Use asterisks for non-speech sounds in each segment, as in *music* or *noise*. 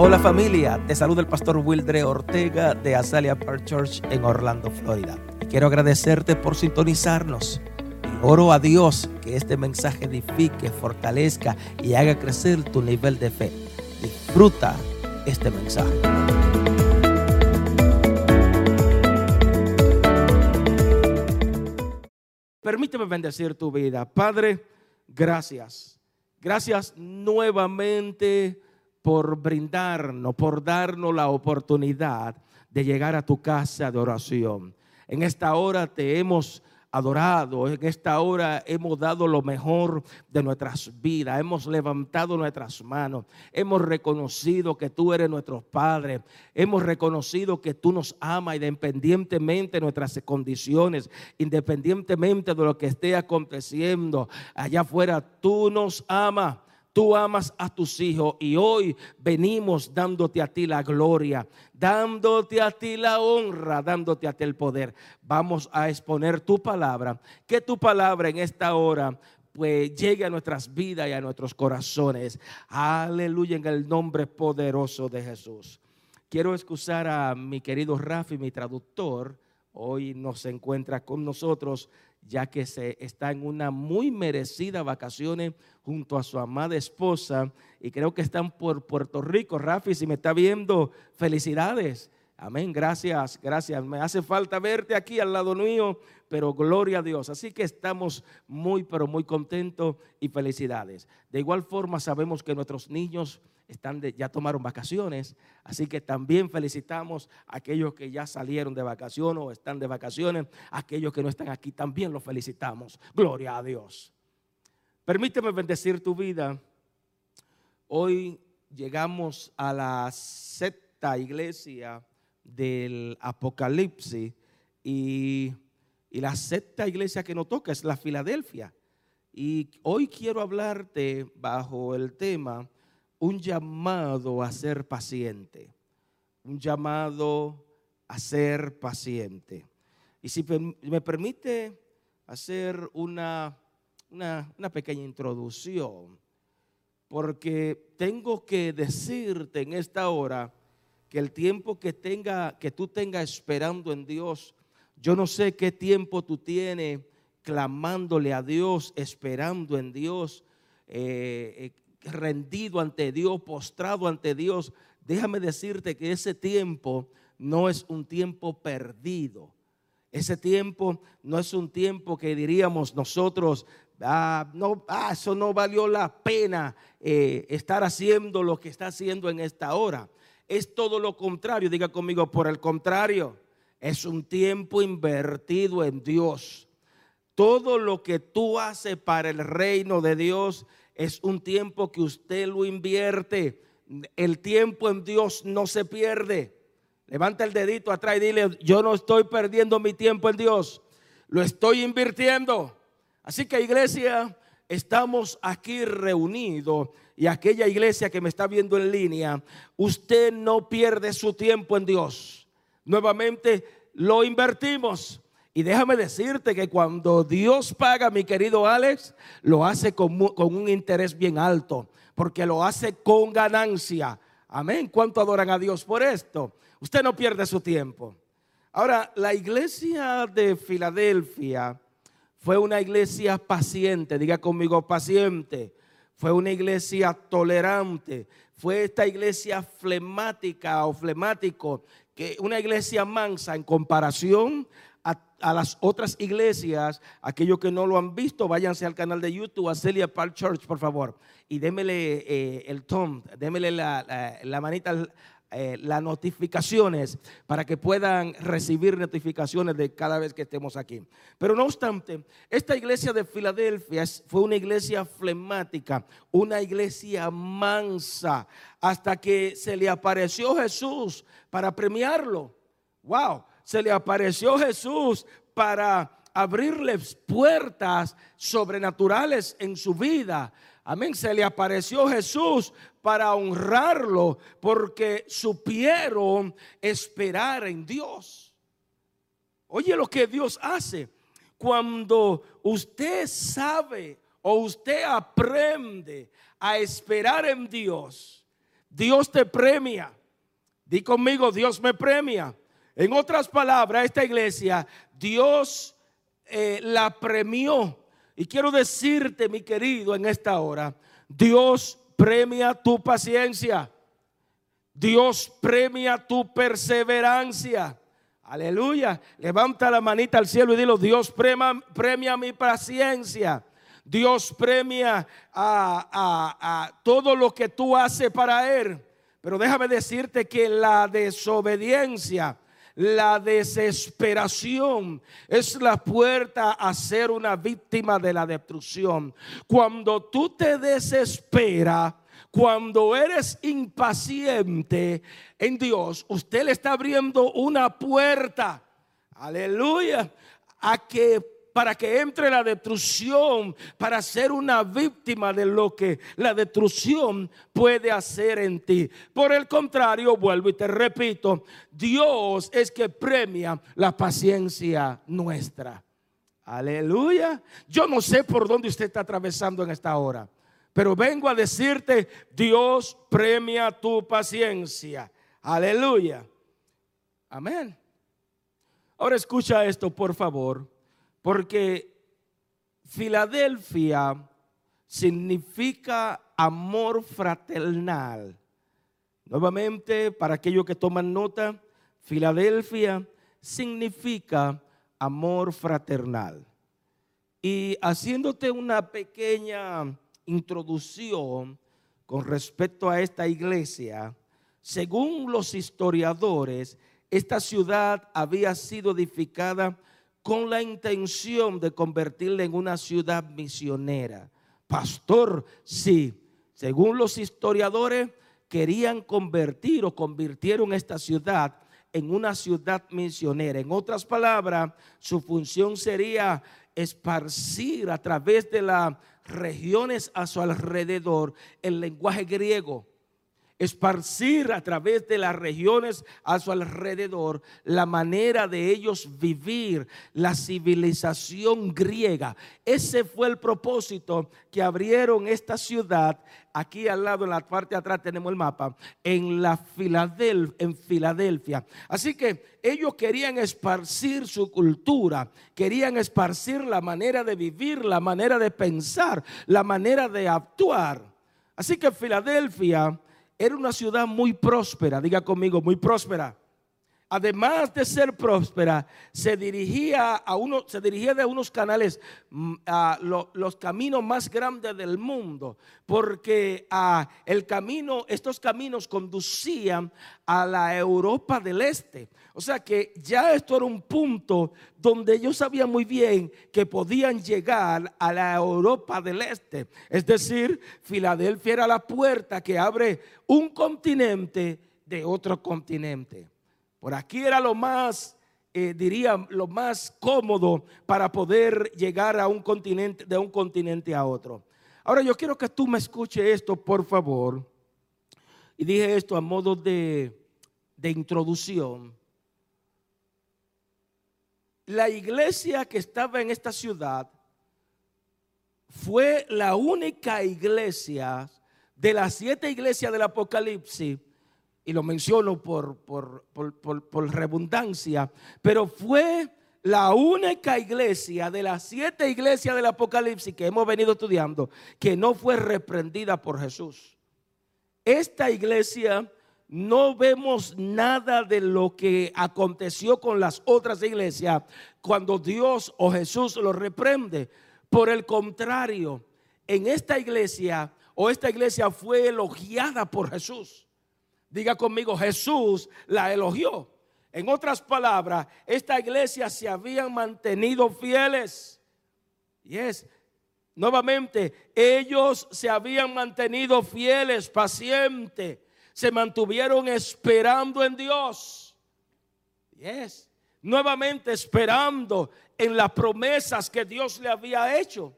Hola familia, te saluda el pastor Wildre Ortega de Azalea Park Church en Orlando, Florida. Y quiero agradecerte por sintonizarnos. Y oro a Dios que este mensaje edifique, fortalezca y haga crecer tu nivel de fe. Disfruta este mensaje. Permíteme bendecir tu vida. Padre, gracias. Gracias nuevamente por brindarnos, por darnos la oportunidad de llegar a tu casa de oración. En esta hora te hemos adorado, en esta hora hemos dado lo mejor de nuestras vidas, hemos levantado nuestras manos, hemos reconocido que tú eres nuestro Padre, hemos reconocido que tú nos amas independientemente de nuestras condiciones, independientemente de lo que esté aconteciendo allá afuera, tú nos amas. Tú amas a tus hijos y hoy venimos dándote a ti la gloria, dándote a ti la honra, dándote a ti el poder. Vamos a exponer tu palabra, que tu palabra en esta hora pues llegue a nuestras vidas y a nuestros corazones. Aleluya en el nombre poderoso de Jesús. Quiero excusar a mi querido Rafi, mi traductor. Hoy no se encuentra con nosotros ya que se está en una muy merecida vacaciones junto a su amada esposa y creo que están por Puerto Rico. Rafi, si me está viendo, felicidades. Amén, gracias, gracias. Me hace falta verte aquí al lado mío, pero gloria a Dios. Así que estamos muy, pero muy contentos y felicidades. De igual forma sabemos que nuestros niños están ya tomaron vacaciones, así que también felicitamos a aquellos que ya salieron de vacaciones o están de vacaciones, aquellos que no están aquí también los felicitamos. Gloria a Dios. Permíteme bendecir tu vida. Hoy llegamos a la sexta iglesia del Apocalipsis y, y la sexta iglesia que nos toca es la Filadelfia. Y hoy quiero hablarte bajo el tema un llamado a ser paciente, un llamado a ser paciente. Y si me permite hacer una, una, una pequeña introducción, porque tengo que decirte en esta hora que el tiempo que tenga, que tú tengas esperando en Dios, yo no sé qué tiempo tú tienes clamándole a Dios, esperando en Dios, eh, eh, rendido ante Dios, postrado ante Dios, déjame decirte que ese tiempo no es un tiempo perdido. Ese tiempo no es un tiempo que diríamos nosotros, ah, no, ah, eso no valió la pena eh, estar haciendo lo que está haciendo en esta hora. Es todo lo contrario, diga conmigo, por el contrario, es un tiempo invertido en Dios. Todo lo que tú haces para el reino de Dios es un tiempo que usted lo invierte. El tiempo en Dios no se pierde. Levanta el dedito atrás y dile, yo no estoy perdiendo mi tiempo en Dios, lo estoy invirtiendo. Así que iglesia, estamos aquí reunidos y aquella iglesia que me está viendo en línea, usted no pierde su tiempo en Dios. Nuevamente lo invertimos. Y déjame decirte que cuando Dios paga, mi querido Alex, lo hace con, un interés bien alto, porque lo hace con ganancia. Amén. ¿Cuánto adoran a Dios por esto? Usted no pierde su tiempo. Ahora, la iglesia de Filadelfia fue una iglesia paciente, diga conmigo paciente. Fue una iglesia tolerante. Fue esta iglesia flemática o flemático, que una iglesia mansa en comparación a las otras iglesias, aquellos que no lo han visto, váyanse al canal de YouTube, a Celia Park Church, por favor, y démele eh, el tom, démele la, la, manita, eh, las notificaciones para que puedan recibir notificaciones de cada vez que estemos aquí. Pero no obstante, esta iglesia de Filadelfia fue una iglesia flemática, una iglesia mansa, hasta que se le apareció Jesús para premiarlo. Wow, se le apareció Jesús para abrirles puertas sobrenaturales en su vida. Amén. Se le apareció Jesús para honrarlo porque supieron esperar en Dios. Oye lo que Dios hace. Cuando usted sabe o usted aprende a esperar en Dios, Dios te premia. Di conmigo, Dios me premia. En otras palabras, esta iglesia, Dios eh, la premió. Y quiero decirte, mi querido, en esta hora, Dios premia tu paciencia. Dios premia tu perseverancia. Aleluya. Levanta la manita al cielo y dilo, Dios premia, premia mi paciencia. Dios premia a, todo lo que tú haces para Él. Pero déjame decirte que la desobediencia, la desesperación es la puerta a ser una víctima de la destrucción. Cuando tú te desesperas, cuando eres impaciente en Dios, usted le está abriendo una puerta, aleluya, a que para que entre la destrucción, para ser una víctima de lo que la destrucción puede hacer en ti. Por el contrario, vuelvo y te repito, Dios es que premia la paciencia nuestra. Aleluya. Yo no sé por dónde usted está atravesando en esta hora. Pero vengo a decirte, Dios premia tu paciencia. Aleluya. Amén. Ahora escucha esto, por favor, porque Filadelfia significa amor fraternal. Nuevamente, para aquellos que toman nota, Filadelfia significa amor fraternal. Y haciéndote una pequeña introducción con respecto a esta iglesia, según los historiadores, esta ciudad había sido edificada con la intención de convertirla en una ciudad misionera. Pastor, sí, según los historiadores, querían convertir o convirtieron esta ciudad en una ciudad misionera. En otras palabras, su función sería esparcir a través de las regiones a su alrededor el lenguaje griego esparcir a través de las regiones a su alrededor la manera de ellos vivir la civilización griega. Ese fue el propósito que abrieron esta ciudad. Aquí al lado, en la parte de atrás tenemos el mapa, en, la en Filadelfia. Así que ellos querían esparcir su cultura, querían esparcir la manera de vivir, la manera de pensar, la manera de actuar. Así que Filadelfia era una ciudad muy próspera, diga conmigo, muy próspera. Además de ser próspera, se dirigía a uno, se dirigía de unos canales mm, a los caminos más grandes del mundo, porque a el camino, estos caminos conducían a la Europa del Este. O sea que ya esto era un punto donde ellos sabían muy bien que podían llegar a la Europa del Este. Es decir, Filadelfia era la puerta que abre un continente de otro continente. Por aquí era lo más, eh, diría, lo más cómodo para poder llegar a un continente, de un continente a otro. Ahora yo quiero que tú me escuches esto, por favor. Y dije esto a modo de, de introducción la iglesia que estaba en esta ciudad fue la única iglesia de las siete iglesias del Apocalipsis, y lo menciono por, por, por, redundancia, pero fue la única iglesia de las siete iglesias del Apocalipsis que hemos venido estudiando que no fue reprendida por Jesús. Esta iglesia no vemos nada de lo que aconteció con las otras iglesias cuando Dios o Jesús lo reprende. Por el contrario, en esta iglesia o esta iglesia fue elogiada por Jesús. Diga conmigo, Jesús la elogió. En otras palabras, esta iglesia se habían mantenido fieles. Y es, nuevamente, ellos se habían mantenido fieles, pacientes se mantuvieron esperando en Dios. Yes. Nuevamente esperando en las promesas que Dios le había hecho.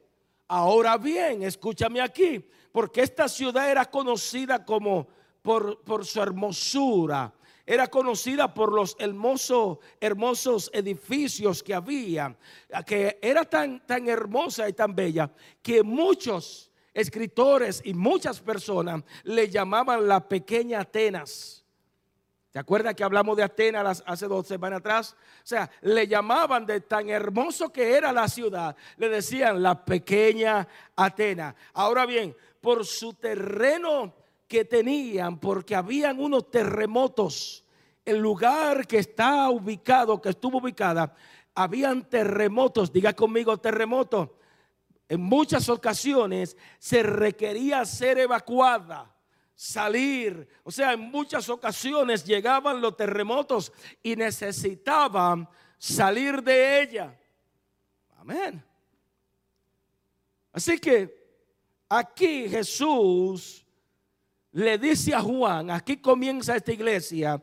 Ahora bien, escúchame aquí, porque esta ciudad era conocida como por, por su hermosura, era conocida por los hermosos, hermosos edificios que había, que era tan, tan hermosa y tan bella que muchos escritores y muchas personas le llamaban la pequeña Atenas. ¿Te acuerdas que hablamos de Atenas hace dos semanas atrás? O sea, le llamaban de tan hermoso que era la ciudad, le decían la pequeña Atenas. Ahora bien, por su terreno que tenían, porque habían unos terremotos, el lugar que está ubicado, que estuvo ubicada, habían terremotos, diga conmigo terremoto. En muchas ocasiones se requería ser evacuada, salir. O sea, en muchas ocasiones llegaban los terremotos y necesitaban salir de ella. Amén. Así que aquí Jesús le dice a Juan, aquí comienza esta iglesia,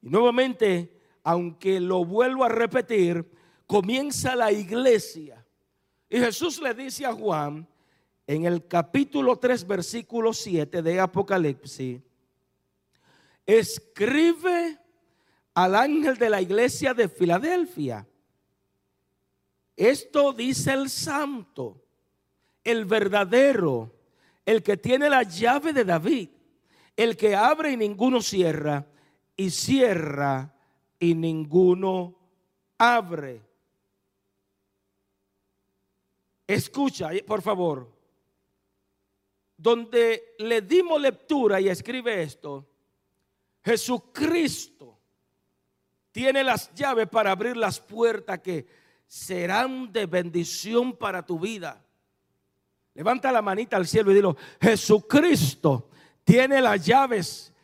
y nuevamente, aunque lo vuelvo a repetir, comienza la iglesia. Y Jesús le dice a Juan en el capítulo 3, versículo 7 de Apocalipsis, escribe al ángel de la iglesia de Filadelfia. Esto dice el santo, el verdadero, el que tiene la llave de David, el que abre y ninguno cierra, y cierra y ninguno abre. Escucha, por favor. Donde le dimos lectura y escribe esto, Jesucristo tiene las llaves para abrir las puertas que serán de bendición para tu vida. Levanta la manita al cielo y dilo, Jesucristo tiene las llaves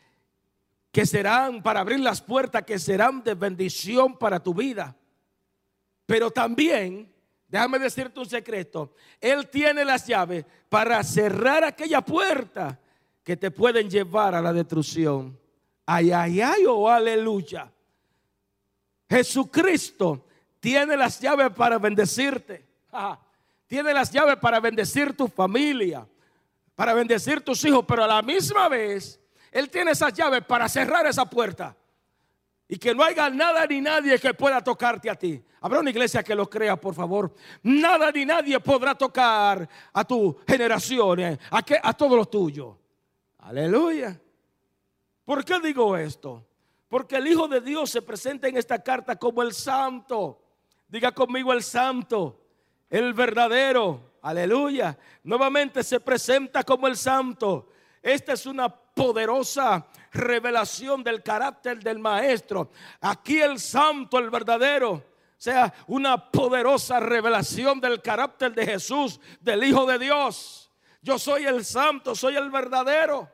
que serán para abrir las puertas que serán de bendición para tu vida. Pero también Déjame decirte un secreto. Él tiene las llaves para cerrar aquella puerta que te pueden llevar a la destrucción. Ay, ay, ay, oh, aleluya. Jesucristo tiene las llaves para bendecirte. *laughs* Tiene las llaves para bendecir tu familia, para bendecir tus hijos, pero a la misma vez, Él tiene esas llaves para cerrar esa puerta. Y que no haya nada ni nadie que pueda tocarte a ti. Habrá una iglesia que lo crea, por favor. Nada ni nadie podrá tocar a tu generación, eh, a, a todos los tuyos. Aleluya. ¿Por qué digo esto? Porque el Hijo de Dios se presenta en esta carta como el santo. Diga conmigo el santo, el verdadero. Aleluya. Nuevamente se presenta como el santo. Esta es una poderosa revelación del carácter del maestro. Aquí el santo, el verdadero, sea una poderosa revelación del carácter de Jesús, del Hijo de Dios. Yo soy el santo, soy el verdadero.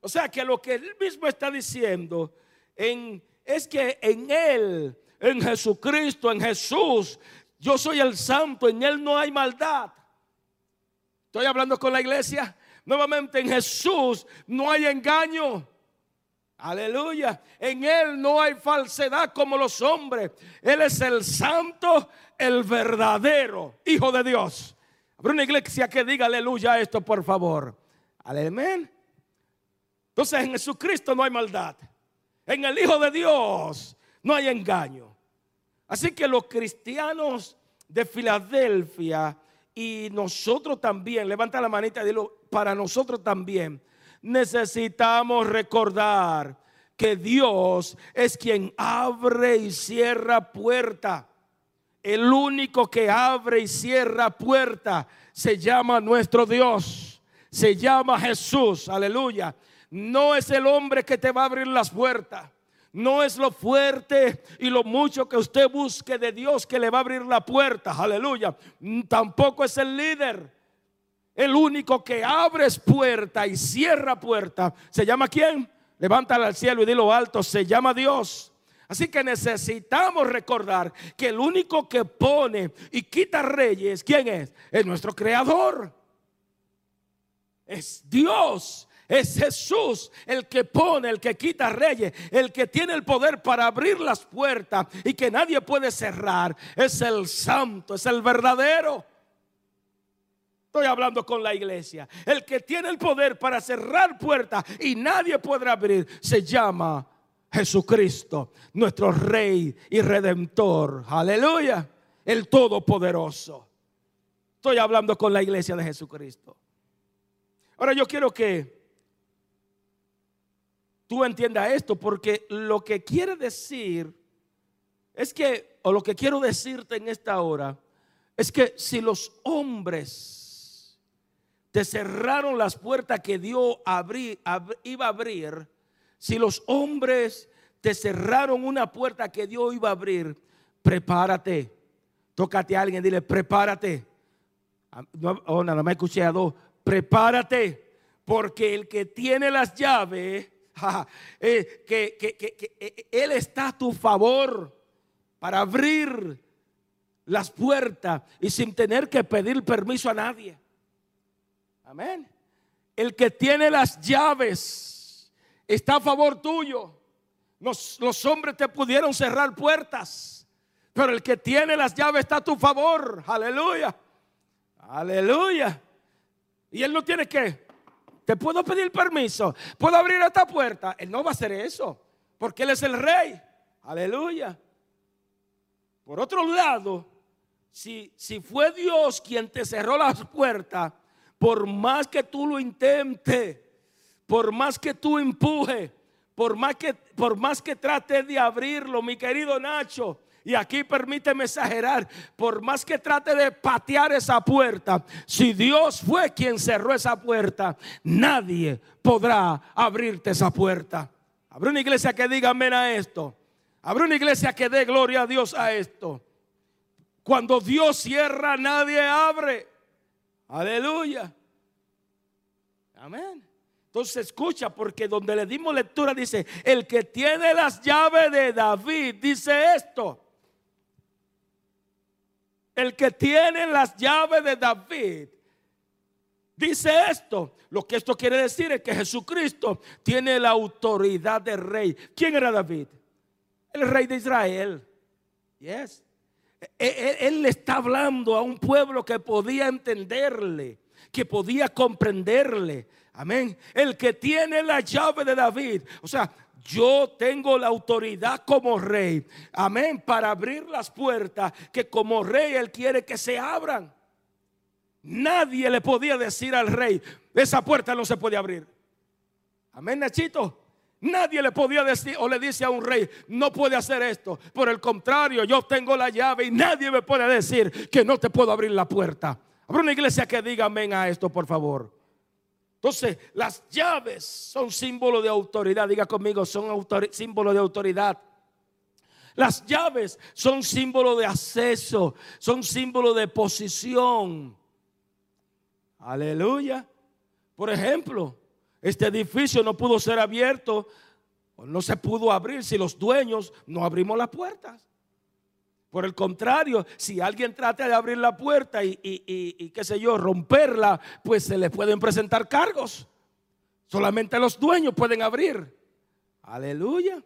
O sea que lo que él mismo está diciendo en, es que en él, en Jesucristo, en Jesús, yo soy el santo, en él no hay maldad. Estoy hablando con la iglesia. Nuevamente en Jesús no hay engaño. Aleluya. En Él no hay falsedad como los hombres. Él es el santo, el verdadero Hijo de Dios. Habrá una iglesia que diga aleluya a esto, por favor. Amén. Entonces en Jesucristo no hay maldad. En el Hijo de Dios no hay engaño. Así que los cristianos de Filadelfia y nosotros también, levanta la manita y dilo, para nosotros también necesitamos recordar que Dios es quien abre y cierra puerta. El único que abre y cierra puerta se llama nuestro Dios. Se llama Jesús. Aleluya. No es el hombre que te va a abrir las puertas. No es lo fuerte y lo mucho que usted busque de Dios que le va a abrir la puerta. Aleluya. Tampoco es el líder. El único que abre puerta y cierra puerta. ¿Se llama quién? Levántala al cielo y dilo alto. Se llama Dios. Así que necesitamos recordar que el único que pone y quita reyes, ¿quién es? Es nuestro creador. Es Dios. Es Jesús el que pone, el que quita reyes, el que tiene el poder para abrir las puertas y que nadie puede cerrar. Es el santo, es el verdadero. Estoy hablando con la iglesia. El que tiene el poder para cerrar puertas y nadie podrá abrir se llama Jesucristo, nuestro Rey y Redentor. Aleluya. El Todopoderoso. Estoy hablando con la iglesia de Jesucristo. Ahora yo quiero que tú entiendas esto, porque lo que quiere decir es que, o lo que quiero decirte en esta hora, es que si los hombres te cerraron las puertas que Dios iba a abrir, si los hombres te cerraron una puerta que Dios iba a abrir, prepárate. Tócate a alguien, dile, prepárate. No, oh, nada más escuché a dos. Prepárate, porque el que tiene las llaves, *laughs* eh, que, eh, Él está a tu favor para abrir las puertas y sin tener que pedir permiso a nadie. Amén. El que tiene las llaves está a favor tuyo. Los, los, hombres te pudieron cerrar puertas, pero el que tiene las llaves está a tu favor. Aleluya. Aleluya. Y él no tiene que, te puedo pedir permiso, puedo abrir esta puerta. Él no va a hacer eso, porque él es el rey. Aleluya. Por otro lado, si, si fue Dios quien te cerró las puertas, por más que tú lo intentes, por más que tú empuje, por más que, por más que trate de abrirlo, mi querido Nacho, y aquí permíteme exagerar, por más que trate de patear esa puerta, si Dios fue quien cerró esa puerta, nadie podrá abrirte esa puerta. Habrá una iglesia que diga amén a esto. Habrá una iglesia que dé gloria a Dios a esto. Cuando Dios cierra, nadie abre. Aleluya. Amén. Entonces escucha, porque donde le dimos lectura dice, el que tiene las llaves de David, dice esto. El que tiene las llaves de David, dice esto. Lo que esto quiere decir es que Jesucristo tiene la autoridad de rey. ¿Quién era David? El rey de Israel. Yes. E, e, él, le está hablando a un pueblo que podía entenderle, que podía comprenderle. Amén. El que tiene la llave de David. O sea, yo tengo la autoridad como rey. Amén. Para abrir las puertas que como rey Él quiere que se abran. Nadie le podía decir al rey, esa puerta no se puede abrir. Amén, Nachito. Nadie le podía decir o le dice a un rey, no puede hacer esto. Por el contrario, yo tengo la llave y nadie me puede decir que no te puedo abrir la puerta. Habrá una iglesia que diga amén a esto, por favor. Entonces, las llaves son símbolo de autoridad. Diga conmigo, son símbolo de autoridad. Las llaves son símbolo de acceso, son símbolo de posición. Aleluya. Por ejemplo, este edificio no pudo ser abierto, no se pudo abrir si los dueños no abrimos las puertas. Por el contrario, si alguien trata de abrir la puerta y, y, qué sé yo, romperla, pues se le pueden presentar cargos. Solamente los dueños pueden abrir. Aleluya.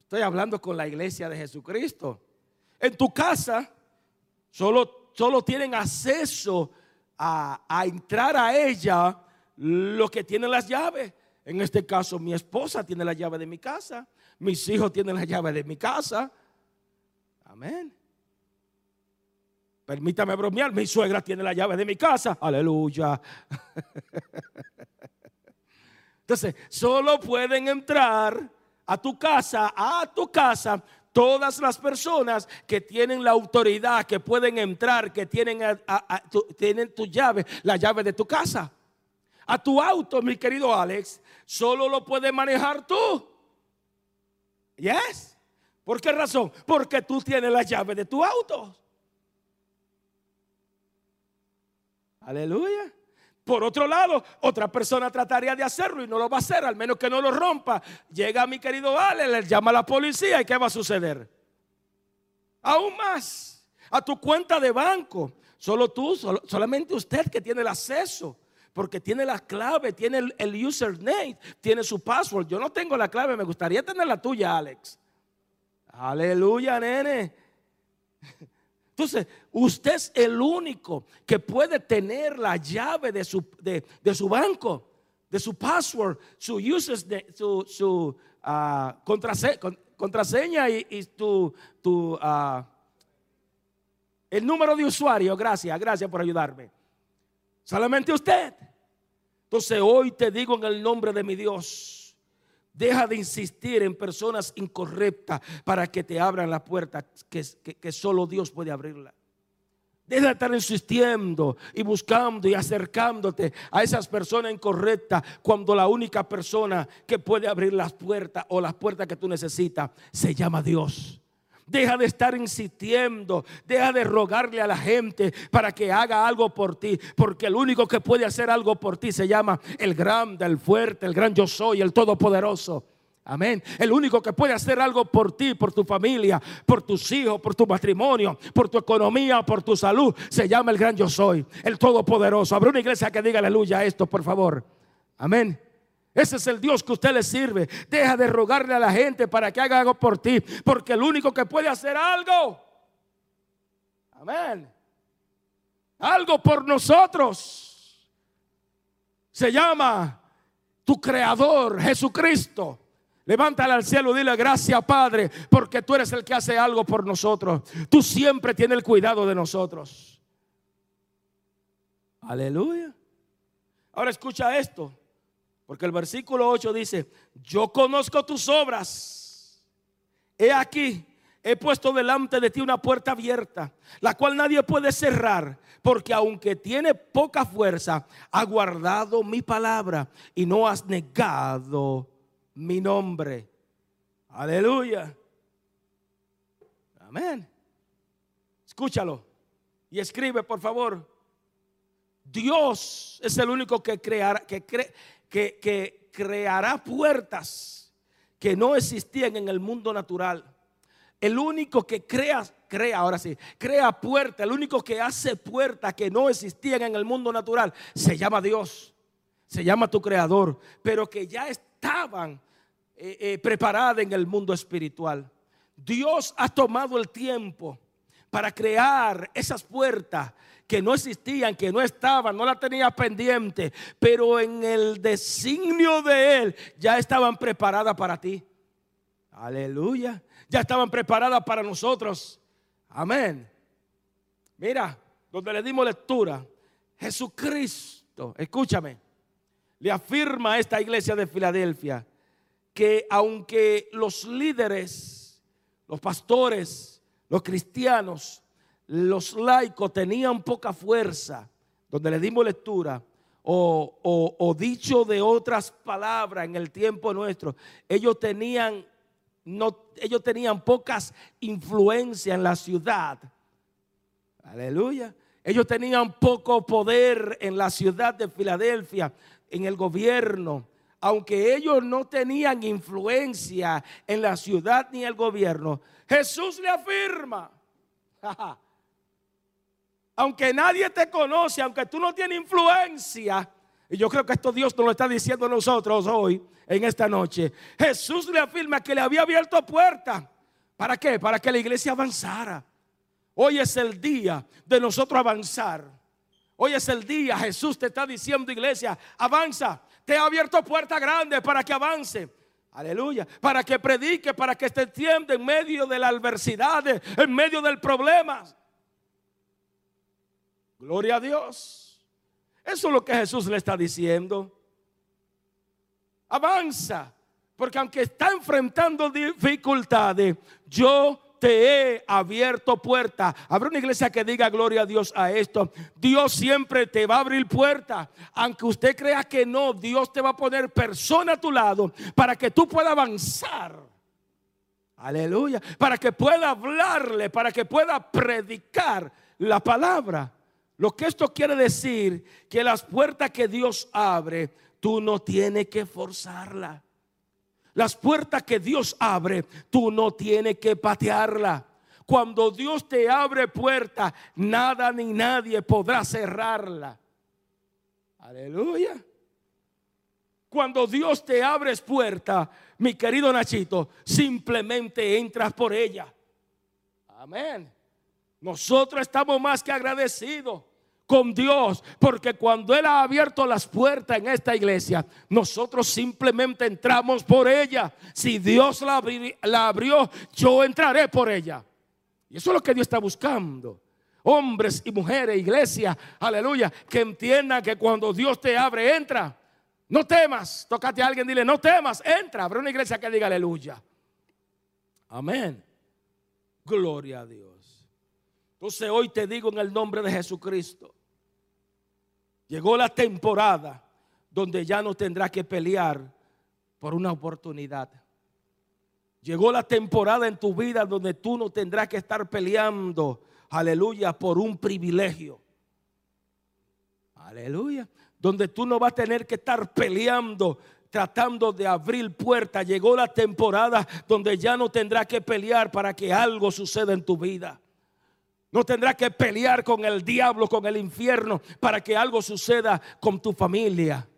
Estoy hablando con la iglesia de Jesucristo. En tu casa solo, solo tienen acceso a, a entrar a ella los que tienen las llaves. En este caso, mi esposa tiene la llave de mi casa, mis hijos tienen la llave de mi casa. Amén. Permítame bromear, mi suegra tiene la llave de mi casa. Aleluya. *laughs* Entonces, solo pueden entrar a tu casa, a tu casa, todas las personas que tienen la autoridad, que pueden entrar, que tienen, tu, tienen tu llave, la llave de tu casa. A tu auto, mi querido Alex, solo lo puedes manejar tú. Yes. ¿Por qué razón? Porque tú tienes la llave de tu auto. Aleluya. Por otro lado, otra persona trataría de hacerlo y no lo va a hacer, al menos que no lo rompa. Llega mi querido Alex, le llama a la policía y ¿qué va a suceder? Aún más, a tu cuenta de banco. Solo tú, solamente usted que tiene el acceso porque tiene la clave, tiene el, username, tiene su password. Yo no tengo la clave, me gustaría tener la tuya, Alex. Aleluya, nene. Entonces, usted es el único que puede tener la llave de su, de, su banco, de su password, su username, su, su uh, contraseña, y, tu, tu uh, El número de usuario, gracias, gracias por ayudarme. Solamente usted. Entonces hoy te digo en el nombre de mi Dios, deja de insistir en personas incorrectas para que te abran la puerta que, que solo Dios puede abrirla. Deja de estar insistiendo y buscando y acercándote a esas personas incorrectas cuando la única persona que puede abrir las puertas o las puertas que tú necesitas se llama Dios. Deja de estar insistiendo, deja de rogarle a la gente para que haga algo por ti, porque el único que puede hacer algo por ti se llama el grande, el fuerte, el gran yo soy, el todopoderoso. Amén. El único que puede hacer algo por ti, por tu familia, por tus hijos, por tu matrimonio, por tu economía, por tu salud, se llama el gran yo soy, el todopoderoso. Habrá una iglesia que diga aleluya a esto, por favor. Amén. Ese es el Dios que usted le sirve. Deja de rogarle a la gente para que haga algo por ti, porque el único que puede hacer algo, amén, algo por nosotros, se llama tu creador, Jesucristo. Levántale al cielo dile gracias Padre, porque tú eres el que hace algo por nosotros. Tú siempre tienes el cuidado de nosotros. Aleluya. Ahora escucha esto, porque el versículo 8 dice, yo conozco tus obras. He aquí, he puesto delante de ti una puerta abierta, la cual nadie puede cerrar, porque aunque tiene poca fuerza, ha guardado mi palabra y no has negado mi nombre. Aleluya. Amén. Escúchalo y escribe, por favor. Dios es el único que creará, que, que, creará puertas que no existían en el mundo natural. El único que crea, crea, ahora sí, crea puertas, el único que hace puertas que no existían en el mundo natural, se llama Dios, se llama tu creador, pero que ya estaban eh, eh, preparada en el mundo espiritual. Dios ha tomado el tiempo para crear esas puertas que no existían, que no estaban, no la tenía pendiente, pero en el designio de Él ya estaban preparadas para ti. Aleluya. Ya estaban preparadas para nosotros. Amén. Mira, donde le dimos lectura, Jesucristo, escúchame, le afirma a esta iglesia de Filadelfia que aunque los líderes, los pastores, los cristianos, los laicos tenían poca fuerza, donde le dimos lectura, o, dicho de otras palabras en el tiempo nuestro, ellos tenían, ellos tenían pocas influencias en la ciudad. Aleluya. Ellos tenían poco poder en la ciudad de Filadelfia, en el gobierno aunque ellos no tenían influencia en la ciudad ni el gobierno, Jesús le afirma, *laughs* aunque nadie te conoce, aunque tú no tienes influencia, y yo creo que esto Dios nos lo está diciendo a nosotros hoy, en esta noche, Jesús le afirma que le había abierto puerta. ¿Para qué? Para que la iglesia avanzara. Hoy es el día de nosotros avanzar. Hoy es el día, Jesús te está diciendo, iglesia, avanza te ha abierto puertas grandes para que avance. Aleluya. Para que predique, para que esté entienda en medio de la adversidad, en medio del problema. Gloria a Dios. Eso es lo que Jesús le está diciendo. Avanza. Porque aunque está enfrentando dificultades, yo te he abierto puerta. Habrá una iglesia que diga gloria a Dios a esto. Dios siempre te va a abrir puerta. Aunque usted crea que no, Dios te va a poner persona a tu lado para que tú puedas avanzar. Aleluya. Para que pueda hablarle, para que pueda predicar la palabra. Lo que esto quiere decir que las puertas que Dios abre, tú no tienes que forzarla. Las puertas que Dios abre, tú no tienes que patearla. Cuando Dios te abre puerta, nada ni nadie podrá cerrarla. Aleluya. Cuando Dios te abre puerta, mi querido Nachito, simplemente entras por ella. Amén. Nosotros estamos más que agradecidos con Dios, porque cuando Él ha abierto las puertas en esta iglesia, nosotros simplemente entramos por ella. Si Dios la, abrió, yo entraré por ella. Y eso es lo que Dios está buscando. hombres y mujeres, iglesia, aleluya, que entiendan que cuando Dios te abre, entra. No temas, tócate a alguien, dile, no temas, entra. Habrá una iglesia que diga aleluya. Amén. Gloria a Dios. Entonces hoy te digo en el nombre de Jesucristo, llegó la temporada donde ya no tendrás que pelear por una oportunidad. Llegó la temporada en tu vida donde tú no tendrás que estar peleando, aleluya, por un privilegio. Aleluya. Donde tú no vas a tener que estar peleando tratando de abrir puertas. Llegó la temporada donde ya no tendrás que pelear para que algo suceda en tu vida. No tendrás que pelear con el diablo, con el infierno, para que algo suceda con tu familia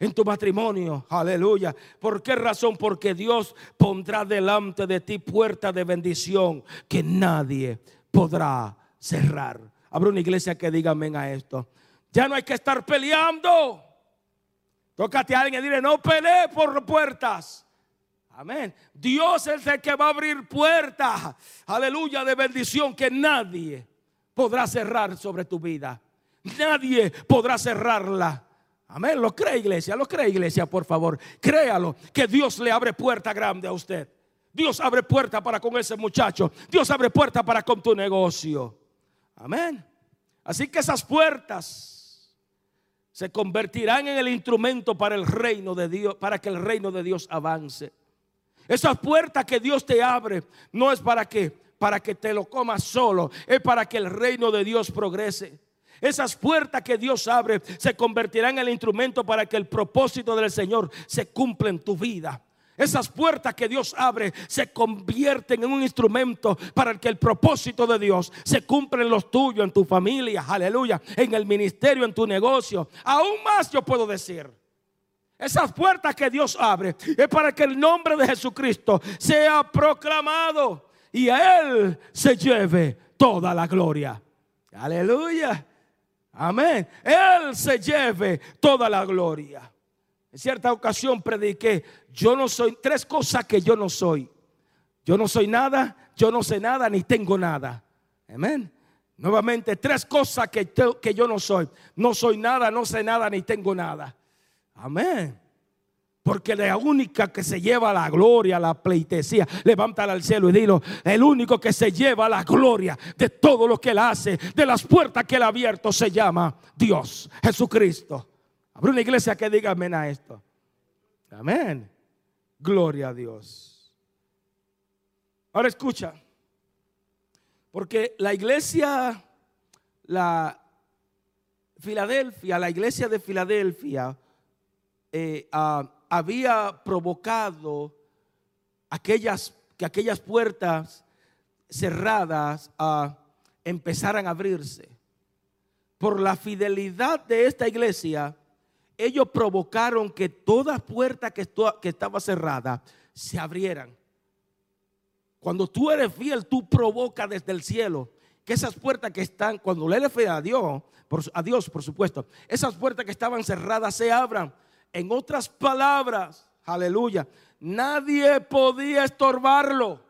en tu matrimonio. Aleluya. ¿Por qué razón? Porque Dios pondrá delante de ti puerta de bendición que nadie podrá cerrar. Habrá una iglesia que diga amén a esto. Ya no hay que estar peleando. Tócate a alguien y dile, no pelee por puertas. Amén. Dios es el que va a abrir puertas. Aleluya de bendición que nadie podrá cerrar sobre tu vida. Nadie podrá cerrarla. Amén. Lo cree iglesia, lo cree iglesia, por favor. Créalo que Dios le abre puerta grande a usted. Dios abre puerta para con ese muchacho. Dios abre puerta para con tu negocio. Amén. Así que esas puertas se convertirán en el instrumento para el reino de Dios, para que el reino de Dios avance. Esas puertas que Dios te abre no es para que para que te lo comas solo, es para que el reino de Dios progrese. Esas puertas que Dios abre se convertirán en el instrumento para que el propósito del Señor se cumpla en tu vida. Esas puertas que Dios abre se convierten en un instrumento para que el propósito de Dios se cumpla en los tuyos, en tu familia, aleluya, en el ministerio, en tu negocio. Aún más yo puedo decir. Esas puertas que Dios abre es para que el nombre de Jesucristo sea proclamado y a Él se lleve toda la gloria. Aleluya. Amén. Él se lleve toda la gloria. En cierta ocasión prediqué, yo no soy, tres cosas que yo no soy. Yo no soy nada, yo no sé nada, ni tengo nada. Amén. Nuevamente, tres cosas que, que yo no soy. No soy nada, no sé nada, ni tengo nada. Amén. Porque la única que se lleva la gloria, la pleitesía, levántala al cielo y dilo, el único que se lleva la gloria de todo lo que él hace, de las puertas que él ha abierto, se llama Dios, Jesucristo. Habrá una iglesia que diga amén a esto. Amén. Gloria a Dios. Ahora escucha, porque la iglesia, la Filadelfia, la iglesia de Filadelfia, eh, ah, había provocado aquellas, que aquellas puertas cerradas uh, empezaran a abrirse. Por la fidelidad de esta iglesia, ellos provocaron que toda puerta que, que estaba cerrada se abrieran. Cuando tú eres fiel, tú provocas desde el cielo que esas puertas que están, cuando le eres fiel a Dios, por, a Dios por supuesto, esas puertas que estaban cerradas se abran. En otras palabras, aleluya, nadie podía estorbarlo.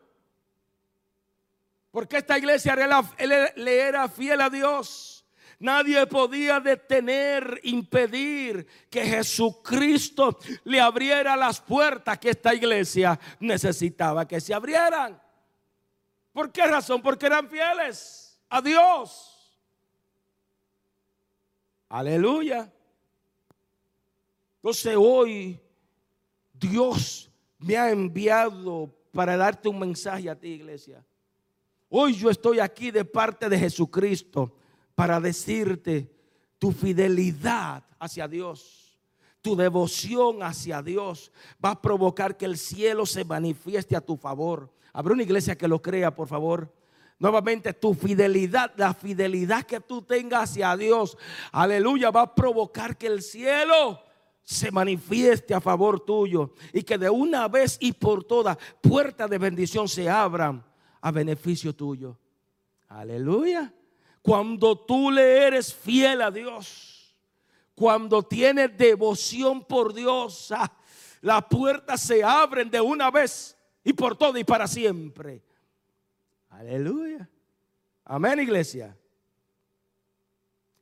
Porque esta iglesia le era fiel a Dios. Nadie podía detener, impedir que Jesucristo le abriera las puertas que esta iglesia necesitaba que se abrieran. ¿Por qué razón? Porque eran fieles a Dios. Aleluya. Entonces hoy Dios me ha enviado para darte un mensaje a ti, iglesia. Hoy yo estoy aquí de parte de Jesucristo para decirte tu fidelidad hacia Dios, tu devoción hacia Dios va a provocar que el cielo se manifieste a tu favor. Habrá una iglesia que lo crea, por favor. Nuevamente tu fidelidad, la fidelidad que tú tengas hacia Dios, aleluya, va a provocar que el cielo se manifieste a favor tuyo y que de una vez y por todas puertas de bendición se abran a beneficio tuyo. Aleluya. Cuando tú le eres fiel a Dios, cuando tienes devoción por Dios, ah, las puertas se abren de una vez y por todo y para siempre. Aleluya. Amén, iglesia.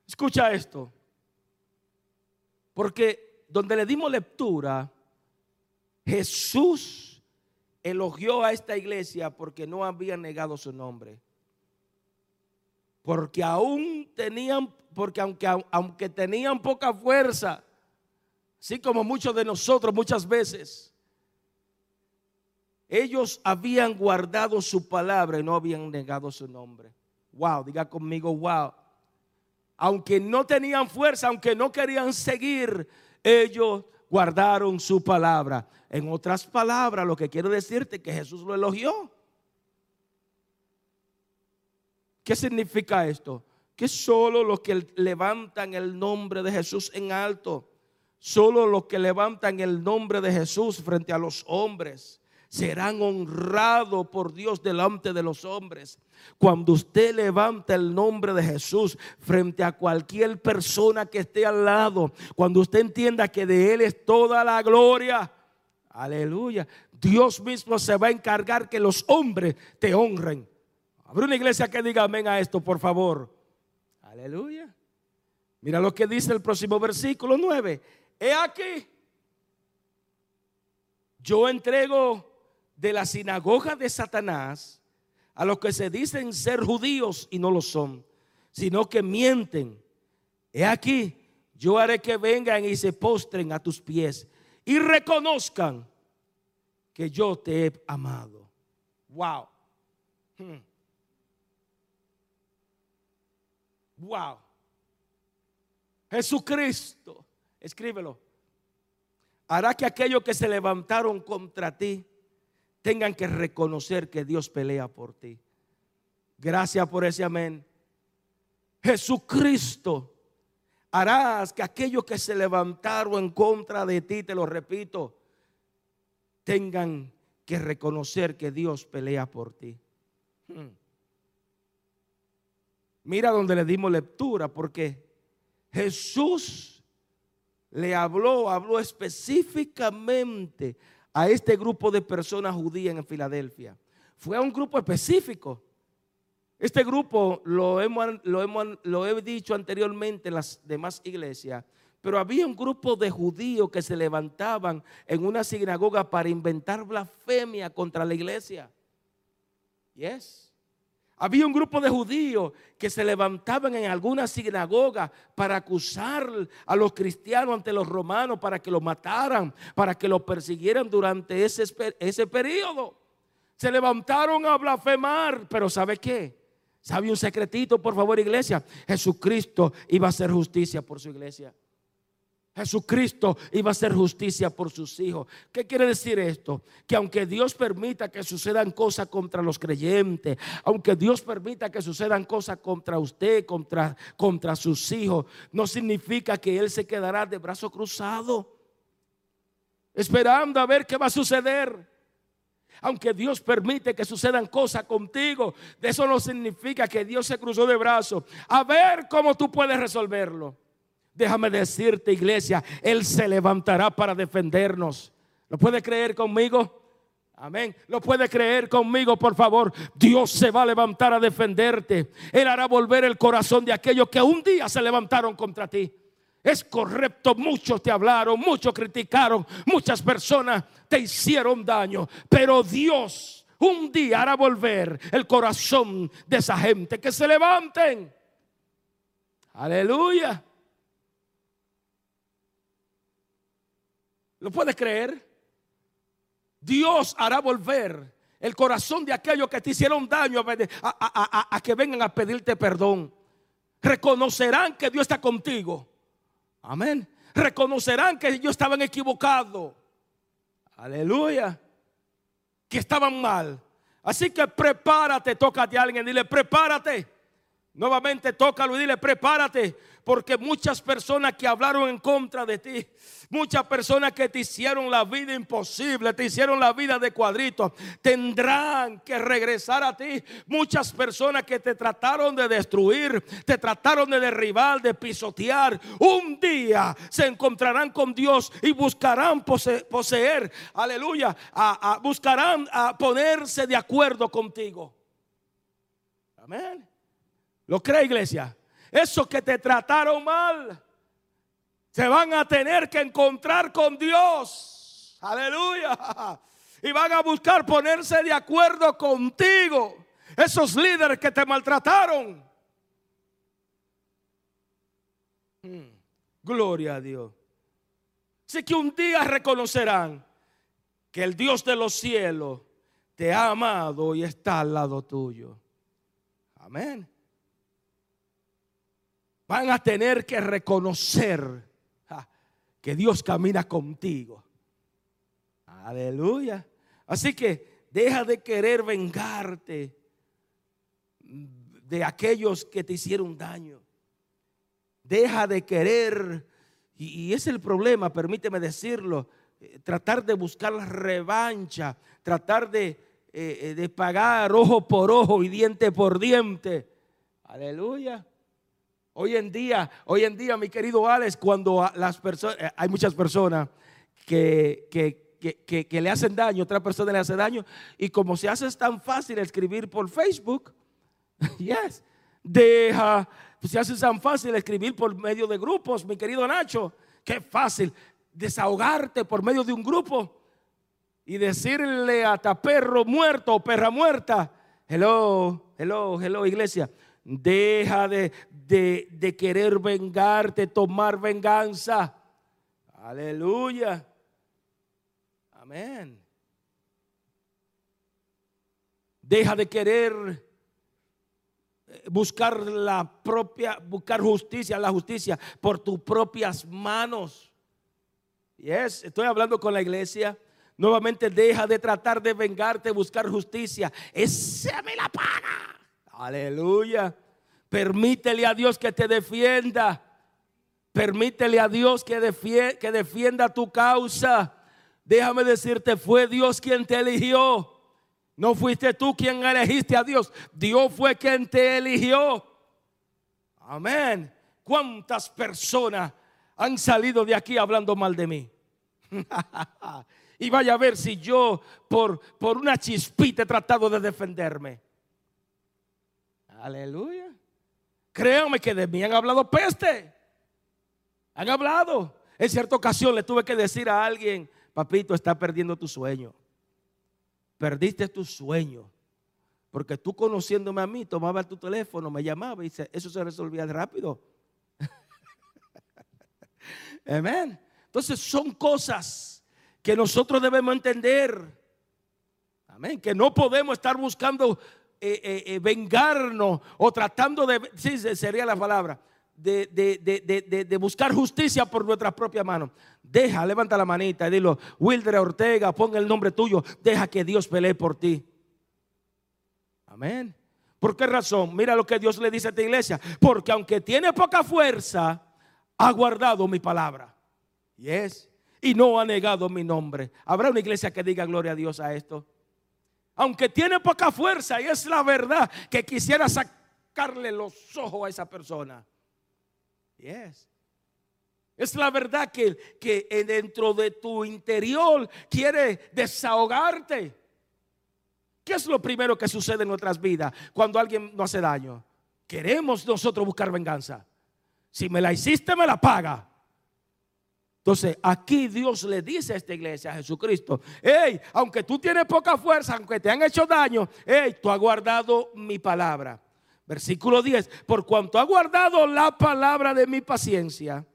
Escucha esto. Porque donde le dimos lectura, Jesús elogió a esta iglesia porque no había negado su nombre. Porque aún tenían, porque aunque, aunque tenían poca fuerza, así como muchos de nosotros muchas veces, ellos habían guardado su palabra y no habían negado su nombre. Wow, diga conmigo, wow. Aunque no tenían fuerza, aunque no querían seguir, ellos guardaron su palabra. En otras palabras, lo que quiero decirte es que Jesús lo elogió. ¿Qué significa esto? Que solo los que levantan el nombre de Jesús en alto, solo los que levantan el nombre de Jesús frente a los hombres, serán honrados por Dios delante de los hombres. Cuando usted levanta el nombre de Jesús frente a cualquier persona que esté al lado, cuando usted entienda que de Él es toda la gloria, aleluya, Dios mismo se va a encargar que los hombres te honren. Habrá una iglesia que diga amén a esto, por favor. Aleluya. Mira lo que dice el próximo versículo 9. He aquí, yo entrego de la sinagoga de Satanás a los que se dicen ser judíos y no lo son, sino que mienten. He aquí, yo haré que vengan y se postren a tus pies y reconozcan que yo te he amado. Wow. Hmm. Wow. Jesucristo, escríbelo, hará que aquellos que se levantaron contra ti tengan que reconocer que Dios pelea por ti. Gracias por ese amén. Jesucristo harás que aquellos que se levantaron en contra de ti, te lo repito, tengan que reconocer que Dios pelea por ti. Hmm. Mira donde le dimos lectura, porque Jesús le habló, habló específicamente a este grupo de personas judías en Filadelfia. Fue a un grupo específico. Este grupo lo, hemos, lo, hemos, lo he dicho anteriormente en las demás iglesias, pero había un grupo de judíos que se levantaban en una sinagoga para inventar blasfemia contra la iglesia. Yes. Había un grupo de judíos que se levantaban en alguna sinagoga para acusar a los cristianos ante los romanos, para que los mataran, para que los persiguieran durante ese, ese periodo. Se levantaron a blasfemar, pero ¿sabe qué? ¿Sabe un secretito, por favor, iglesia? Jesucristo iba a hacer justicia por su iglesia. Jesucristo iba a hacer justicia por sus hijos. ¿Qué quiere decir esto? Que aunque Dios permita que sucedan cosas contra los creyentes, aunque Dios permita que sucedan cosas contra usted, contra, contra sus hijos, no significa que Él se quedará de brazo cruzado, esperando a ver qué va a suceder. Aunque Dios permite que sucedan cosas contigo, eso no significa que Dios se cruzó de brazos. A ver cómo tú puedes resolverlo. Déjame decirte, iglesia, Él se levantará para defendernos. ¿Lo puede creer conmigo? Amén. ¿Lo puede creer conmigo, por favor? Dios se va a levantar a defenderte. Él hará volver el corazón de aquellos que un día se levantaron contra ti. Es correcto, muchos te hablaron, muchos criticaron, muchas personas te hicieron daño, pero Dios un día hará volver el corazón de esa gente que se levanten. Aleluya. ¿Lo puedes creer? Dios hará volver el corazón de aquellos que te hicieron daño a, que vengan a pedirte perdón. Reconocerán que Dios está contigo. Amén. Reconocerán que ellos estaban equivocados. Aleluya. Que estaban mal. Así que prepárate, tócate a alguien y dile, prepárate. Nuevamente tócalo y dile, prepárate, porque muchas personas que hablaron en contra de ti, muchas personas que te hicieron la vida imposible, te hicieron la vida de cuadritos, tendrán que regresar a ti. Muchas personas que te trataron de destruir, te trataron de derribar, de pisotear, un día se encontrarán con Dios y buscarán poseer, aleluya, buscarán a ponerse de acuerdo contigo. Amén. ¿Lo cree iglesia? Esos que te trataron mal se van a tener que encontrar con Dios. Aleluya. Y van a buscar ponerse de acuerdo contigo. Esos líderes que te maltrataron. Hmm. Gloria a Dios. Así que un día reconocerán que el Dios de los cielos te ha amado y está al lado tuyo. Amén. Van a tener que reconocer que Dios camina contigo. Aleluya. Así que deja de querer vengarte de aquellos que te hicieron daño. Deja de querer, y, es el problema, permíteme decirlo, eh, tratar de buscar la revancha, tratar de, eh, eh, de pagar ojo por ojo y diente por diente. Aleluya. Hoy en día, hoy en día, mi querido Alex, cuando las personas, hay muchas personas que, que, le hacen daño, otra persona le hace daño, y como se hace tan fácil escribir por Facebook, *laughs* yes, deja pues se hace tan fácil escribir por medio de grupos, mi querido Nacho. Qué fácil desahogarte por medio de un grupo y decirle a perro muerto o perra muerta, hello, hello, hello iglesia, deja de, de, de querer vengarte, tomar venganza. Aleluya. Amén. Deja de querer buscar la propia, buscar justicia, la justicia por tus propias manos. Y es, estoy hablando con la iglesia. Nuevamente deja de tratar de vengarte, buscar justicia. Ese me la paga. Aleluya. Permítele a Dios que te defienda. Permítele a Dios que defienda, que defienda tu causa. Déjame decirte, fue Dios quien te eligió. No fuiste tú quien elegiste a Dios. Dios fue quien te eligió. Amén. ¿Cuántas personas han salido de aquí hablando mal de mí? *laughs* y vaya a ver si yo por, por una chispita he tratado de defenderme. Aleluya. Créanme que de mí han hablado peste. Han hablado. En cierta ocasión le tuve que decir a alguien, papito, está perdiendo tu sueño perdiste tu sueño. Porque tú conociéndome a mí, tomabas tu teléfono, me llamaba y eso se resolvía rápido. *laughs* Amén. Entonces son cosas que nosotros debemos entender. Amén. Que no podemos estar buscando eh, eh, eh, vengarnos o tratando de, sí, sería la palabra, de, buscar justicia por nuestras propias manos. Deja, levanta la manita y dilo, Wilder Ortega, pon el nombre tuyo, deja que Dios pelee por ti. Amén. ¿Por qué razón? Mira lo que Dios le dice a esta iglesia. Porque aunque tiene poca fuerza, ha guardado mi palabra. Y es. Y no ha negado mi nombre. ¿Habrá una iglesia que diga gloria a Dios a esto? Aunque tiene poca fuerza, y es la verdad, que quisiera sacarle los ojos a esa persona. Yes. Es la verdad que, que dentro de tu interior quiere desahogarte. ¿Qué es lo primero que sucede en nuestras vidas cuando alguien nos hace daño? Queremos nosotros buscar venganza. Si me la hiciste, me la paga. Entonces, aquí Dios le dice a esta iglesia, a Jesucristo, hey, aunque tú tienes poca fuerza, aunque te han hecho daño, hey, tú has guardado mi palabra. Versículo 10, por cuanto ha guardado la palabra de mi paciencia,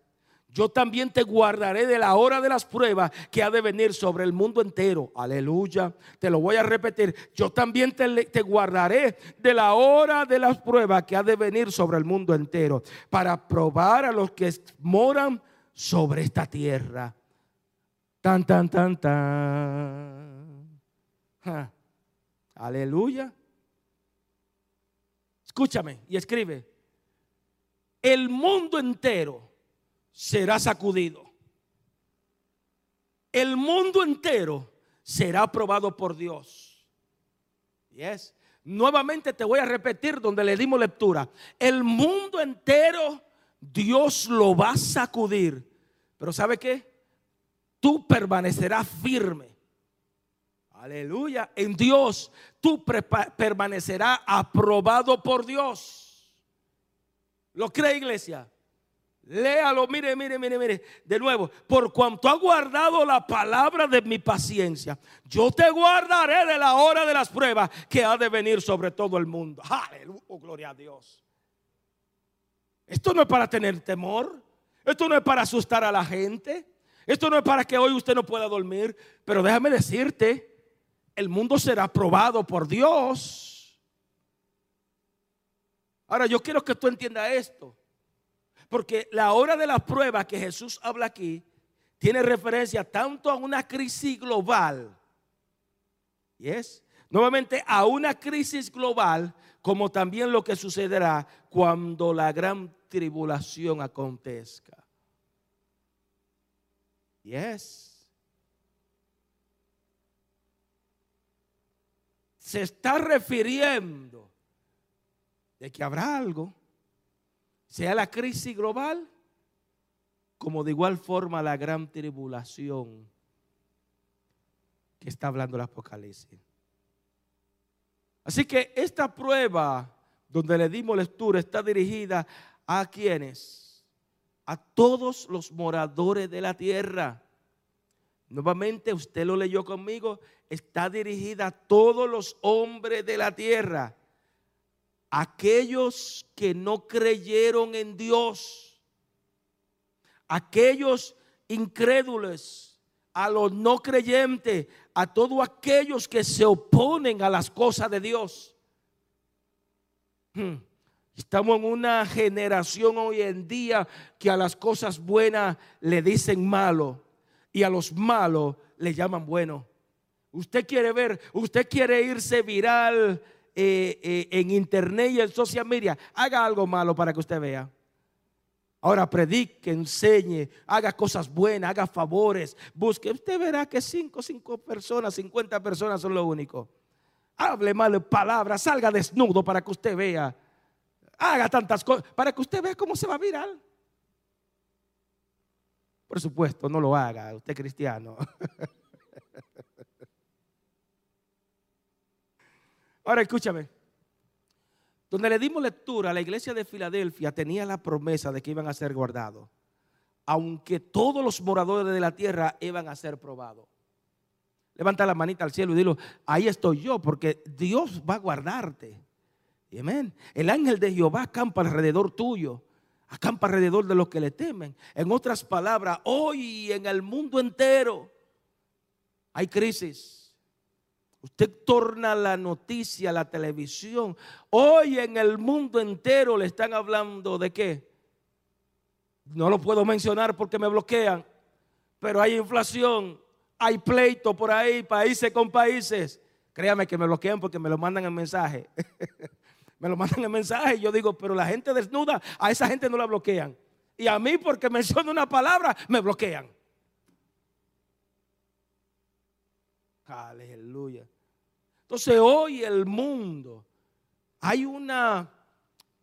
yo también te guardaré de la hora de las pruebas que ha de venir sobre el mundo entero. Aleluya. Te lo voy a repetir. Yo también te, te, guardaré de la hora de las pruebas que ha de venir sobre el mundo entero. Para probar a los que moran sobre esta tierra. Tan, tan, tan, tan. Aleluya. Escúchame y escribe. El mundo entero será sacudido. El mundo entero será aprobado por Dios. Yes. Nuevamente te voy a repetir donde le dimos lectura. El mundo entero Dios lo va a sacudir. Pero ¿sabe qué? Tú permanecerás firme. Aleluya. En Dios tú permanecerás aprobado por Dios. ¿Lo cree iglesia? Léalo, mire, mire, mire, mire. De nuevo, por cuanto ha guardado la palabra de mi paciencia, yo te guardaré de la hora de las pruebas que ha de venir sobre todo el mundo. Aleluya, gloria a Dios. Esto no es para tener temor. Esto no es para asustar a la gente. Esto no es para que hoy usted no pueda dormir. Pero déjame decirte, el mundo será probado por Dios. Ahora yo quiero que tú entiendas esto. Porque la hora de la prueba que Jesús habla aquí tiene referencia tanto a una crisis global. Y es nuevamente a una crisis global como también lo que sucederá cuando la gran tribulación acontezca. Yes. Se está refiriendo de que habrá algo sea la crisis global, como de igual forma la gran tribulación que está hablando el Apocalipsis. Así que esta prueba donde le dimos lectura está dirigida a quienes, a todos los moradores de la tierra. Nuevamente, usted lo leyó conmigo, está dirigida a todos los hombres de la tierra. Aquellos que no creyeron en Dios, aquellos incrédulos, a los no creyentes, a todos aquellos que se oponen a las cosas de Dios. Hmm. Estamos en una generación hoy en día que a las cosas buenas le dicen malo y a los malos le llaman bueno. Usted quiere ver, usted quiere irse viral eh, eh, en internet y en social media, haga algo malo para que usted vea. Ahora predique, enseñe, haga cosas buenas, haga favores, busque. Usted verá que cinco, cinco personas, 50 personas son lo único. Hable mal palabras, salga desnudo para que usted vea. Haga tantas cosas para que usted vea cómo se va a viral. Por supuesto, no lo haga, usted cristiano. *laughs* Ahora escúchame. Donde le dimos lectura, la iglesia de Filadelfia tenía la promesa de que iban a ser guardados, aunque todos los moradores de la tierra iban a ser probados. Levanta la manita al cielo y dilo, ahí estoy yo, porque Dios va a guardarte. Amén. El ángel de Jehová acampa alrededor tuyo, acampa alrededor de los que le temen. En otras palabras, hoy en el mundo entero hay crisis Usted torna la noticia, la televisión. Hoy en el mundo entero le están hablando de qué. No lo puedo mencionar porque me bloquean. Pero hay inflación, hay pleito por ahí, países con países. Créame que me bloquean porque me lo mandan en mensaje. *laughs* me lo mandan en mensaje y yo digo, pero la gente desnuda, a esa gente no la bloquean. Y a mí porque menciono una palabra, me bloquean. Aleluya. Entonces hoy el mundo hay una,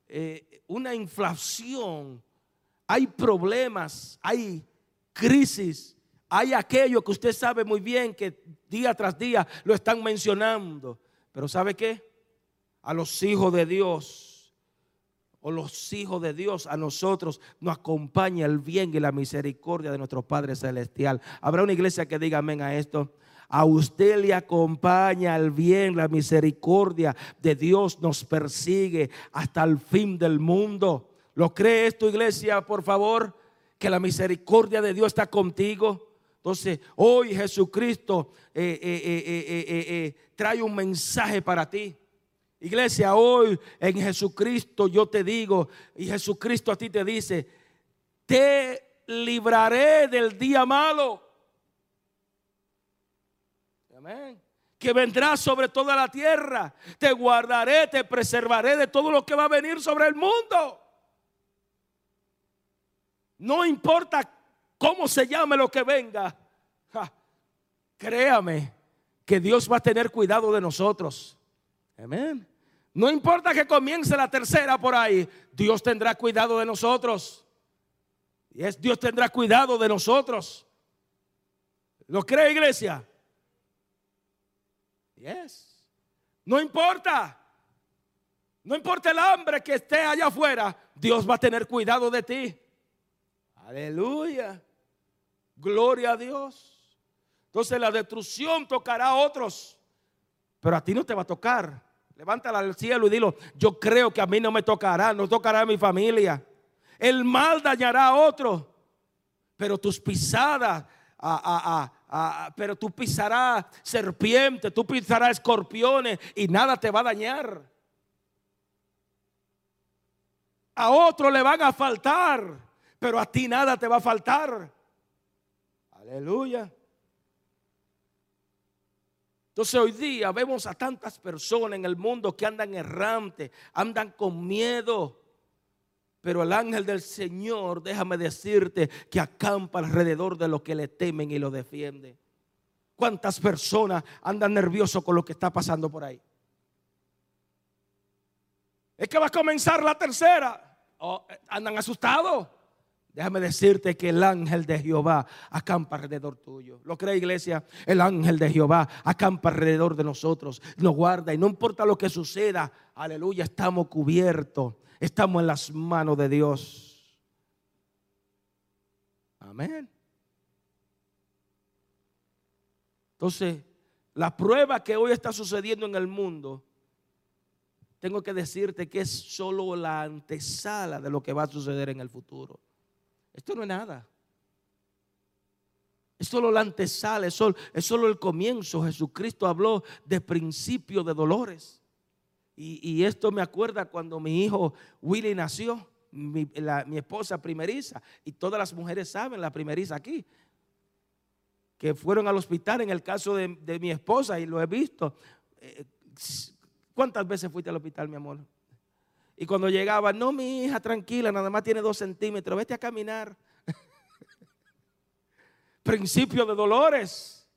eh, una inflación, hay problemas, hay crisis, hay aquello que usted sabe muy bien que día tras día lo están mencionando. Pero ¿sabe qué? A los hijos de Dios o los hijos de Dios, a nosotros nos acompaña el bien y la misericordia de nuestro Padre Celestial. Habrá una iglesia que diga amén a esto. A usted le acompaña el bien, la misericordia de Dios nos persigue hasta el fin del mundo. ¿Lo cree esto, iglesia, por favor? Que la misericordia de Dios está contigo. Entonces, hoy Jesucristo eh, eh, eh, trae un mensaje para ti. Iglesia, hoy en Jesucristo yo te digo, y Jesucristo a ti te dice, te libraré del día malo. Que vendrá sobre toda la tierra. Te guardaré, te preservaré de todo lo que va a venir sobre el mundo. No importa cómo se llame lo que venga. créame que Dios va a tener cuidado de nosotros. Amén. No importa que comience la tercera por ahí, Dios tendrá cuidado de nosotros. Dios tendrá cuidado de nosotros. ¿Lo cree iglesia? Yes. No importa. No importa el hambre que esté allá afuera, Dios va a tener cuidado de ti. Aleluya. Gloria a Dios. Entonces la destrucción tocará a otros, pero a ti no te va a tocar. Levántala al cielo y dilo, yo creo que a mí no me tocará, no tocará a mi familia. El mal dañará a otro, pero tus pisadas, pero tú pisarás serpientes, tú pisarás escorpiones y nada te va a dañar. A otro le van a faltar, pero a ti nada te va a faltar. Aleluya. Entonces hoy día vemos a tantas personas en el mundo que andan errantes, andan con miedo. Pero el ángel del Señor, déjame decirte, que acampa alrededor de los que le temen y lo defiende. ¿Cuántas personas andan nerviosos con lo que está pasando por ahí? Es que va a comenzar la tercera. Oh, eh, andan asustados. Déjame decirte que el ángel de Jehová acampa alrededor tuyo. ¿Lo cree iglesia? El ángel de Jehová acampa alrededor de nosotros, nos guarda y no importa lo que suceda, aleluya, estamos cubiertos, estamos en las manos de Dios. Amén. Entonces, la prueba que hoy está sucediendo en el mundo, tengo que decirte que es solo la antesala de lo que va a suceder en el futuro. Esto no es nada. Es solo la antesala, es solo, el comienzo. Jesucristo habló de principio de dolores. Y, esto me acuerda cuando mi hijo Willy nació, mi, esposa primeriza, y todas las mujeres saben la primeriza aquí, que fueron al hospital en el caso de, mi esposa, y lo he visto. Eh, ¿Cuántas veces fuiste al hospital, mi amor? Y cuando llegaba, no, mi hija, tranquila, nada más tiene dos centímetros, vete a caminar. *laughs* Principio de dolores.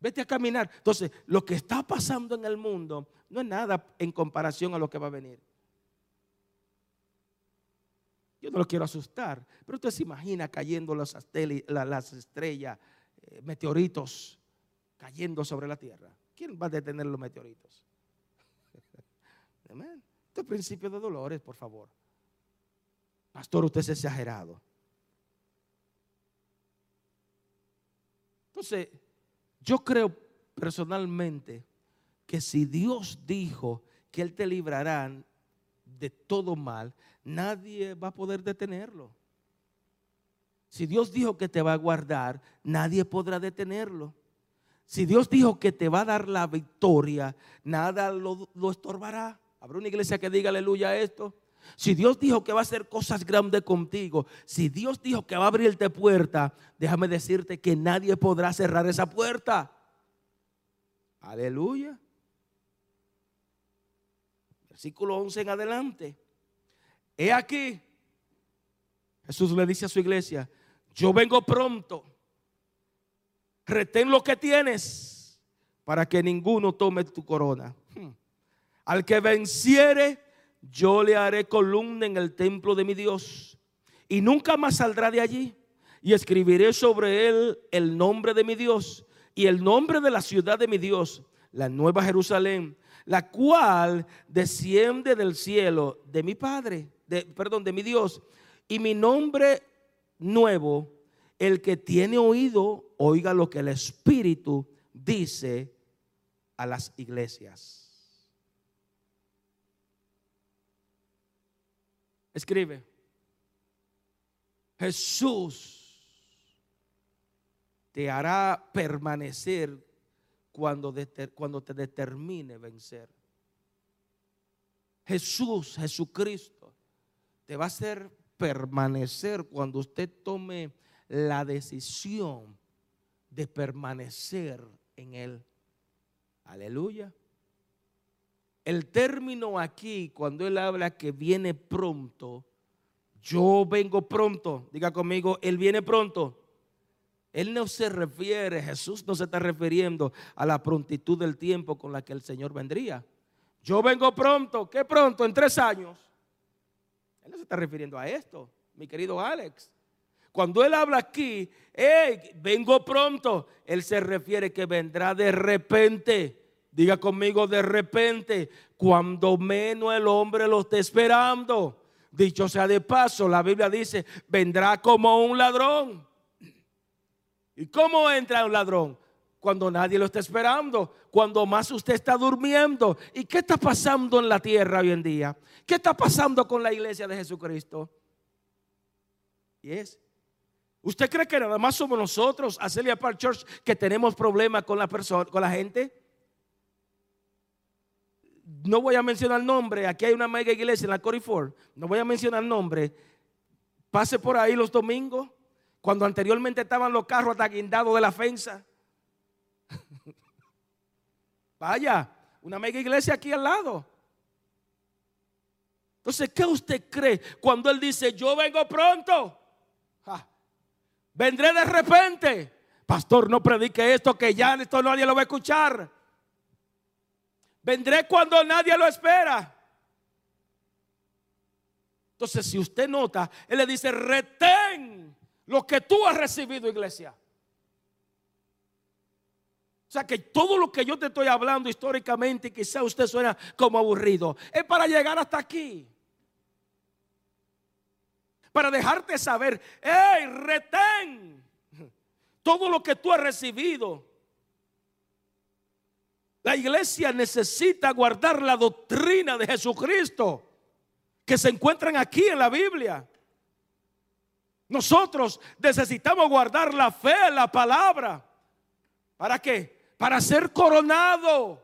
Vete a caminar. Entonces, lo que está pasando en el mundo no es nada en comparación a lo que va a venir. Yo no lo quiero asustar, pero usted se imagina cayendo las, las estrellas, eh, meteoritos cayendo sobre la tierra. ¿Quién va a detener los meteoritos? *laughs* Amén. Este principio de dolores, por favor. Pastor, usted es exagerado. Entonces, yo creo personalmente que si Dios dijo que Él te librará de todo mal, nadie va a poder detenerlo. Si Dios dijo que te va a guardar, nadie podrá detenerlo. Si Dios dijo que te va a dar la victoria, nada lo, lo estorbará. ¿Habrá una iglesia que diga aleluya a esto? Si Dios dijo que va a hacer cosas grandes contigo, si Dios dijo que va a abrirte puerta, déjame decirte que nadie podrá cerrar esa puerta. Aleluya. Versículo 11 en adelante. He aquí, Jesús le dice a su iglesia, yo vengo pronto, retén lo que tienes para que ninguno tome tu corona. Hmm. Al que venciere, yo le haré columna en el templo de mi Dios. Y nunca más saldrá de allí. Y escribiré sobre él el nombre de mi Dios y el nombre de la ciudad de mi Dios, la nueva Jerusalén, la cual desciende del cielo de mi Padre, de, perdón, de mi Dios. Y mi nombre nuevo, el que tiene oído, oiga lo que el Espíritu dice a las iglesias. Escribe. Jesús te hará permanecer cuando, te determine vencer. Jesús, Jesucristo, te va a hacer permanecer cuando usted tome la decisión de permanecer en Él. Aleluya. El término aquí, cuando él habla que viene pronto, yo vengo pronto, diga conmigo, él viene pronto. Él no se refiere, Jesús no se está refiriendo a la prontitud del tiempo con la que el Señor vendría. Yo vengo pronto, ¿qué pronto? En tres años. Él no se está refiriendo a esto, mi querido Alex. Cuando él habla aquí, vengo pronto, él se refiere que vendrá de repente Diga conmigo de repente, cuando menos el hombre lo esté esperando. Dicho sea de paso, la Biblia dice, vendrá como un ladrón. ¿Y cómo entra un ladrón? Cuando nadie lo está esperando, cuando más usted está durmiendo. ¿Y qué está pasando en la tierra hoy en día? ¿Qué está pasando con la iglesia de Jesucristo? Y es, ¿usted cree que nada más somos nosotros, Acelia Park Church, que tenemos problemas con la con la gente? no voy a mencionar nombre, aquí hay una mega iglesia en la Ford, no voy a mencionar nombre, pase por ahí los domingos, cuando anteriormente estaban los carros hasta de la fensa. *laughs* Vaya, una mega iglesia aquí al lado. Entonces, ¿qué usted cree cuando él dice, yo vengo pronto? vendré de repente. Pastor, no predique esto, que ya esto nadie lo va a escuchar. Vendré cuando nadie lo espera. Entonces, si usted nota, Él le dice, retén lo que tú has recibido, iglesia. O sea que todo lo que yo te estoy hablando históricamente, quizá usted suena como aburrido, es para llegar hasta aquí. Para dejarte saber, hey, retén todo lo que tú has recibido. La iglesia necesita guardar la doctrina de Jesucristo que se encuentran aquí en la Biblia. Nosotros necesitamos guardar la fe la palabra. ¿Para qué? Para ser coronado.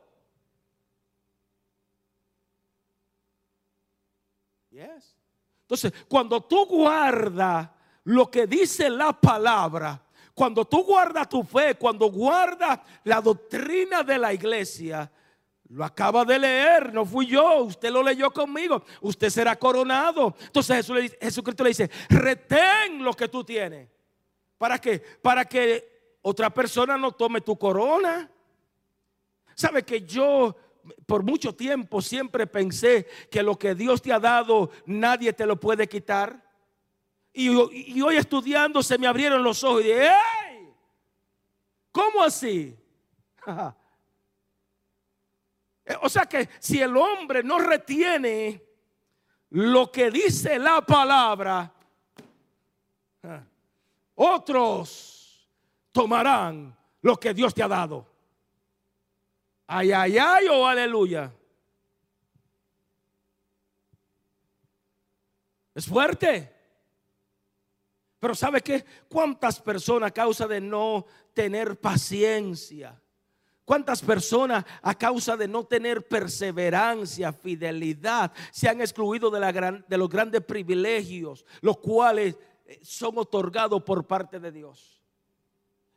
Yes. Entonces, cuando tú guardas lo que dice la palabra, cuando tú guardas tu fe, cuando guardas la doctrina de la iglesia, lo acaba de leer, no fui yo, usted lo leyó conmigo, usted será coronado. Entonces Jesucristo le dice, retén lo que tú tienes. ¿Para qué? Para que otra persona no tome tu corona. ¿Sabe que yo por mucho tiempo siempre pensé que lo que Dios te ha dado nadie te lo puede quitar? Y, hoy estudiando se me abrieron los ojos y dije, ¡Ey! ¿Cómo así? *laughs* o sea que si el hombre no retiene lo que dice la palabra, otros tomarán lo que Dios te ha dado. Ay, ay, ay, o oh, aleluya. Es fuerte. Pero ¿sabe qué? ¿Cuántas personas a causa de no tener paciencia? ¿Cuántas personas a causa de no tener perseverancia, fidelidad, se han excluido de, la de los grandes privilegios, los cuales eh, son otorgados por parte de Dios?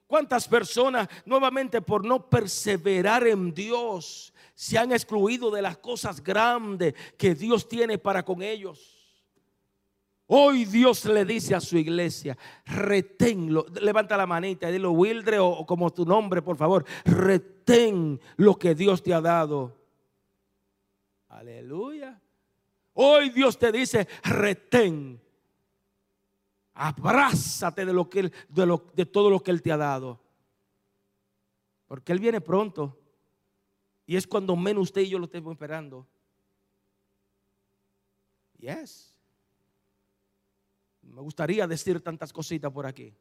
¿Cuántas personas nuevamente por no perseverar en Dios se han excluido de las cosas grandes que Dios tiene para con ellos? Hoy Dios le dice a su iglesia, reténlo, levanta la manita y dilo Wildre o, como tu nombre, por favor, retén lo que Dios te ha dado. Aleluya. Hoy Dios te dice, retén. Abrázate de, lo que de, de todo lo que Él te ha dado. Porque Él viene pronto. Y es cuando menos usted y yo lo estemos esperando. Yes. Me gustaría decir tantas cositas por aquí.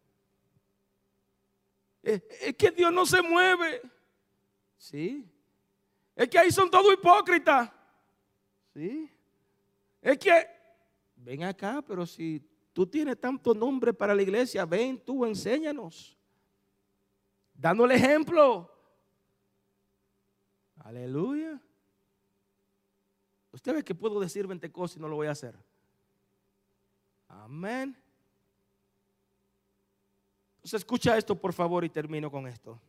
Es, que Dios no se mueve. Sí. Es que ahí son todos hipócritas. Sí. Es que, ven acá, pero si tú tienes tanto nombre para la iglesia, ven tú, enséñanos. Dando el ejemplo. Aleluya. Usted ve que puedo decir 20 cosas y no lo voy a hacer. Amén. Entonces escucha esto por favor y termino con esto.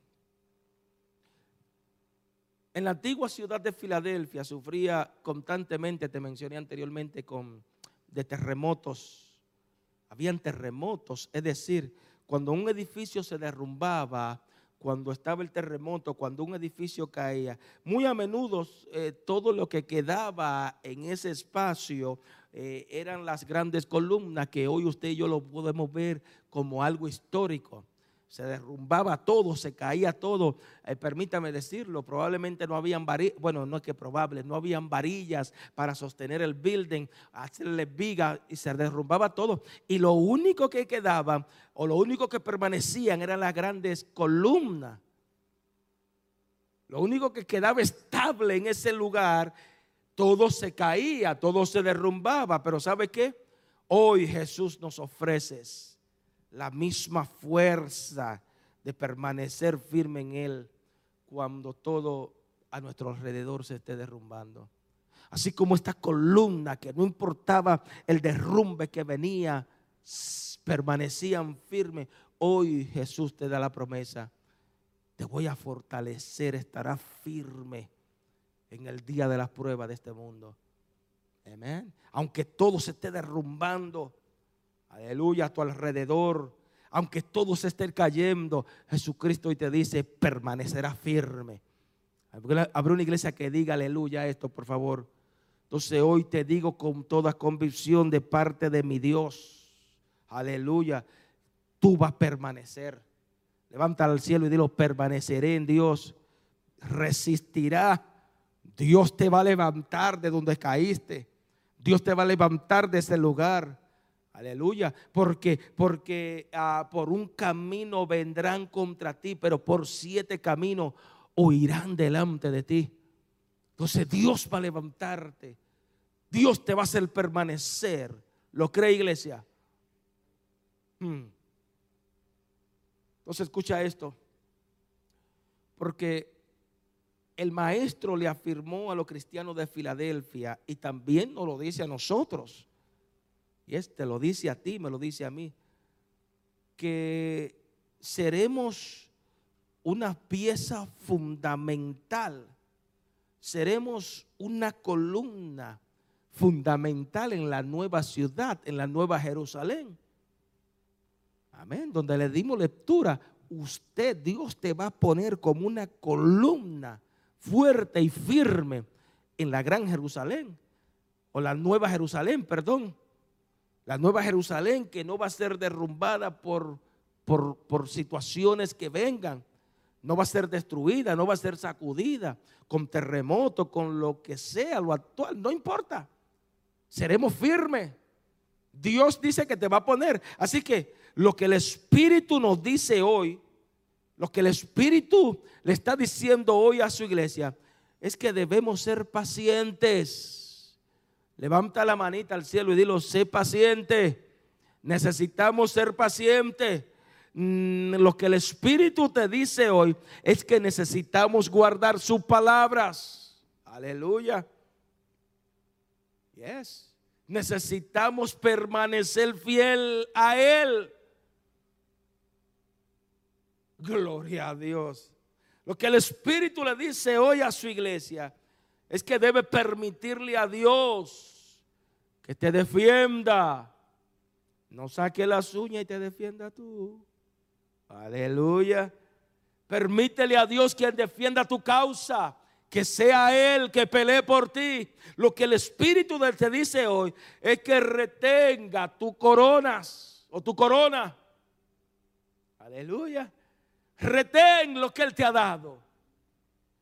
En la antigua ciudad de Filadelfia sufría constantemente, te mencioné anteriormente, con de terremotos. Habían terremotos, es decir, cuando un edificio se derrumbaba, cuando estaba el terremoto, cuando un edificio caía, muy a menudo eh, todo lo que quedaba en ese espacio eh, eran las grandes columnas que hoy usted y yo lo podemos ver como algo histórico. se derrumbaba todo, se caía todo. Eh, permítame decirlo, probablemente no habían varillas, bueno, no es que probable, no habían varillas para sostener el building, hacerle viga y se derrumbaba todo. Y lo único que quedaba o lo único que permanecían eran las grandes columnas. Lo único que quedaba estable en ese lugar, todo se caía, todo se derrumbaba. Pero ¿sabe qué? Hoy Jesús nos ofrece la misma fuerza de permanecer firme en Él cuando todo a nuestro alrededor se esté derrumbando. Así como esta columna que no importaba el derrumbe que venía, permanecían firmes. Hoy Jesús te da la promesa, te voy a fortalecer, estará firme en el día de las pruebas de este mundo. Amén. Aunque todo se esté derrumbando, aleluya, a tu alrededor, aunque todo se esté cayendo, Jesucristo hoy te dice, permanecerá firme. Habrá una iglesia que diga aleluya esto, por favor. Entonces hoy te digo con toda convicción de parte de mi Dios, aleluya, tú vas a permanecer. Levanta al cielo y dilo, permaneceré en Dios. Resistirá. Dios te va a levantar de donde caíste. Dios te va a levantar de ese lugar. Aleluya. Porque, porque ah, por un camino vendrán contra ti, pero por siete caminos huirán delante de ti. Entonces Dios va a levantarte. Dios te va a hacer permanecer. ¿Lo cree iglesia? Hmm. Entonces escucha esto. Porque el maestro le afirmó a los cristianos de Filadelfia y también nos lo dice a nosotros y este lo dice a ti, me lo dice a mí, que seremos una pieza fundamental, seremos una columna fundamental en la nueva ciudad, en la nueva Jerusalén. Amén, donde le dimos lectura, usted, Dios te va a poner como una columna fuerte y firme en la gran Jerusalén, o la nueva Jerusalén, perdón. La nueva Jerusalén que no va a ser derrumbada por, por, situaciones que vengan. No va a ser destruida, no va a ser sacudida con terremoto, con lo que sea, lo actual, no importa. Seremos firmes. Dios dice que te va a poner. Así que lo que el Espíritu nos dice hoy, lo que el Espíritu le está diciendo hoy a su iglesia, es que debemos ser pacientes Levanta la manita al cielo y dilo, sé paciente. Necesitamos ser pacientes. Mm, lo que el Espíritu te dice hoy es que necesitamos guardar sus palabras. Aleluya. Yes. Necesitamos permanecer fiel a Él. Gloria a Dios. Lo que el Espíritu le dice hoy a su iglesia es que debe permitirle a Dios que te defienda. No saque las uñas y te defienda tú. Aleluya. Permítele a Dios quien defienda tu causa. Que sea Él que pelee por ti. Lo que el Espíritu de te dice hoy es que retenga tu coronas o tu corona. Aleluya. Retén lo que Él te ha dado.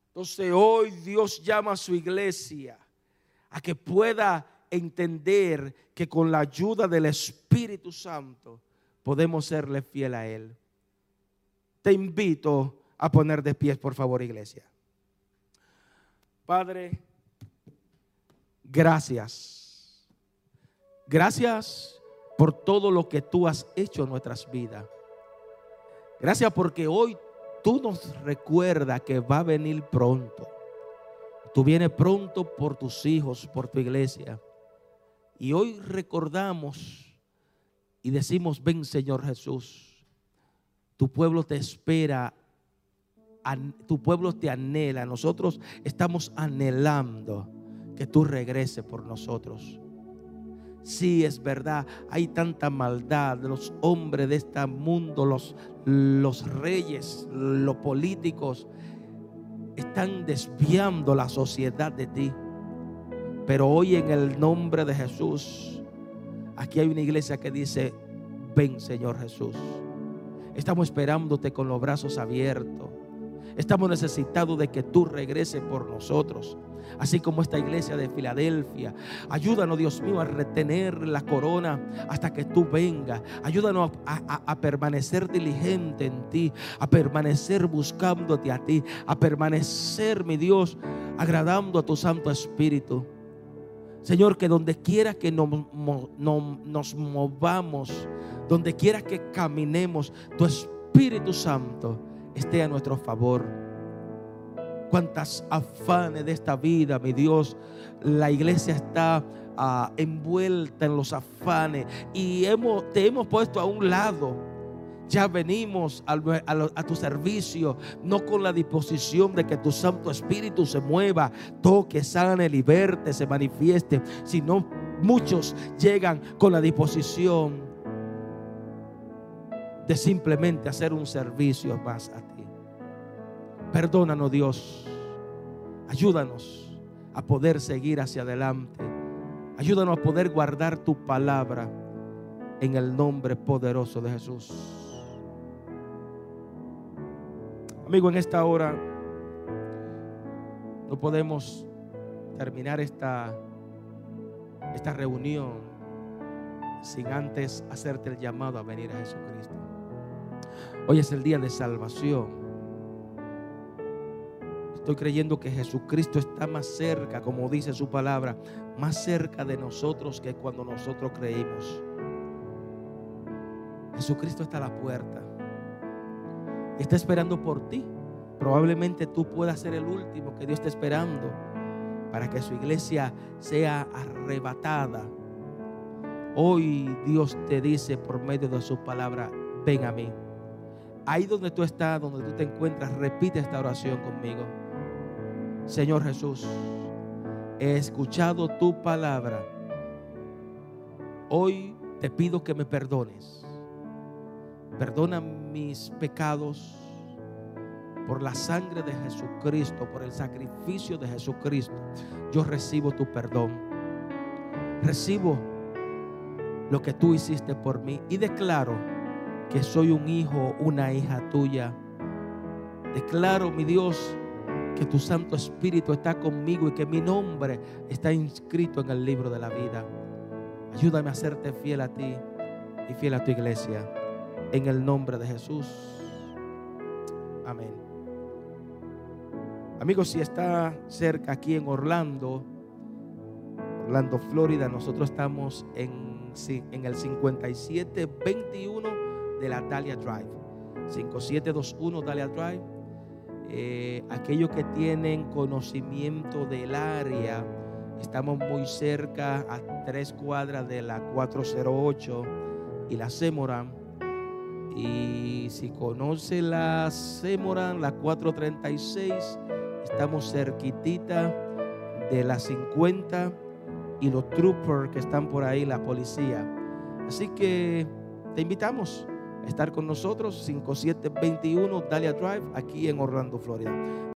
Entonces hoy Dios llama a su iglesia a que pueda entender que con la ayuda del Espíritu Santo podemos serle fiel a Él. Te invito a poner de pies, por favor, iglesia. Padre, gracias. Gracias por todo lo que tú has hecho en nuestras vidas. Gracias porque hoy tú nos recuerdas que va a venir pronto. Tú vienes pronto por tus hijos, por tu iglesia. Y hoy recordamos y decimos, ven Señor Jesús, tu pueblo te espera, tu pueblo te anhela, nosotros estamos anhelando que tú regreses por nosotros. Sí, es verdad, hay tanta maldad. Los hombres de este mundo, los, los reyes, los políticos, están desviando la sociedad de ti. Pero hoy en el nombre de Jesús, aquí hay una iglesia que dice, ven Señor Jesús. Estamos esperándote con los brazos abiertos. Estamos necesitados de que tú regreses por nosotros. Así como esta iglesia de Filadelfia. Ayúdanos, Dios mío, a retener la corona hasta que tú vengas. Ayúdanos a, permanecer diligente en ti, a permanecer buscándote a ti, a permanecer, mi Dios, agradando a tu Santo Espíritu. Señor, que donde quiera que nos, nos movamos, donde quiera que caminemos, tu Espíritu Santo esté a nuestro favor. Cuántas afanes de esta vida, mi Dios, la iglesia está uh, envuelta en los afanes y hemos, te hemos puesto a un lado. Ya venimos a, a, a, tu servicio, no con la disposición de que tu Santo Espíritu se mueva, toque, sane, liberte, se manifieste, sino muchos llegan con la disposición de simplemente hacer un servicio más a ti. Perdónanos Dios, ayúdanos a poder seguir hacia adelante, ayúdanos a poder guardar tu palabra en el nombre poderoso de Jesús. Amigo, en esta hora no podemos terminar esta, esta reunión sin antes hacerte el llamado a venir a Jesucristo. Hoy es el día de salvación. Estoy creyendo que Jesucristo está más cerca, como dice su palabra, más cerca de nosotros que cuando nosotros creímos. Jesucristo está a la puerta. Está esperando por ti. Probablemente tú puedas ser el último que Dios está esperando para que su iglesia sea arrebatada. Hoy Dios te dice por medio de su palabra, ven a mí. Ahí donde tú estás, donde tú te encuentras, repite esta oración conmigo. Señor Jesús, he escuchado tu palabra. Hoy te pido que me perdones. Perdona mis pecados por la sangre de Jesucristo, por el sacrificio de Jesucristo. Yo recibo tu perdón. Recibo lo que tú hiciste por mí y declaro que soy un hijo, una hija tuya. Declaro, mi Dios, que tu Santo Espíritu está conmigo y que mi nombre está inscrito en el libro de la vida. Ayúdame a serte fiel a ti y fiel a tu iglesia. En el nombre de Jesús. Amén. Amigos, si está cerca aquí en Orlando, Orlando, Florida, nosotros estamos en, en el 5721 de la Dalia Drive. 5721 Dalia Drive. Eh, aquellos que tienen conocimiento del área, estamos muy cerca a tres cuadras de la 408 y la Semoran. Y si conoce la Semoran, la 436, estamos cerquitita de la 50 y los troopers que están por ahí, la policía. Así que te invitamos estar con nosotros, 5721 Dalia Drive, aquí en Orlando, Florida.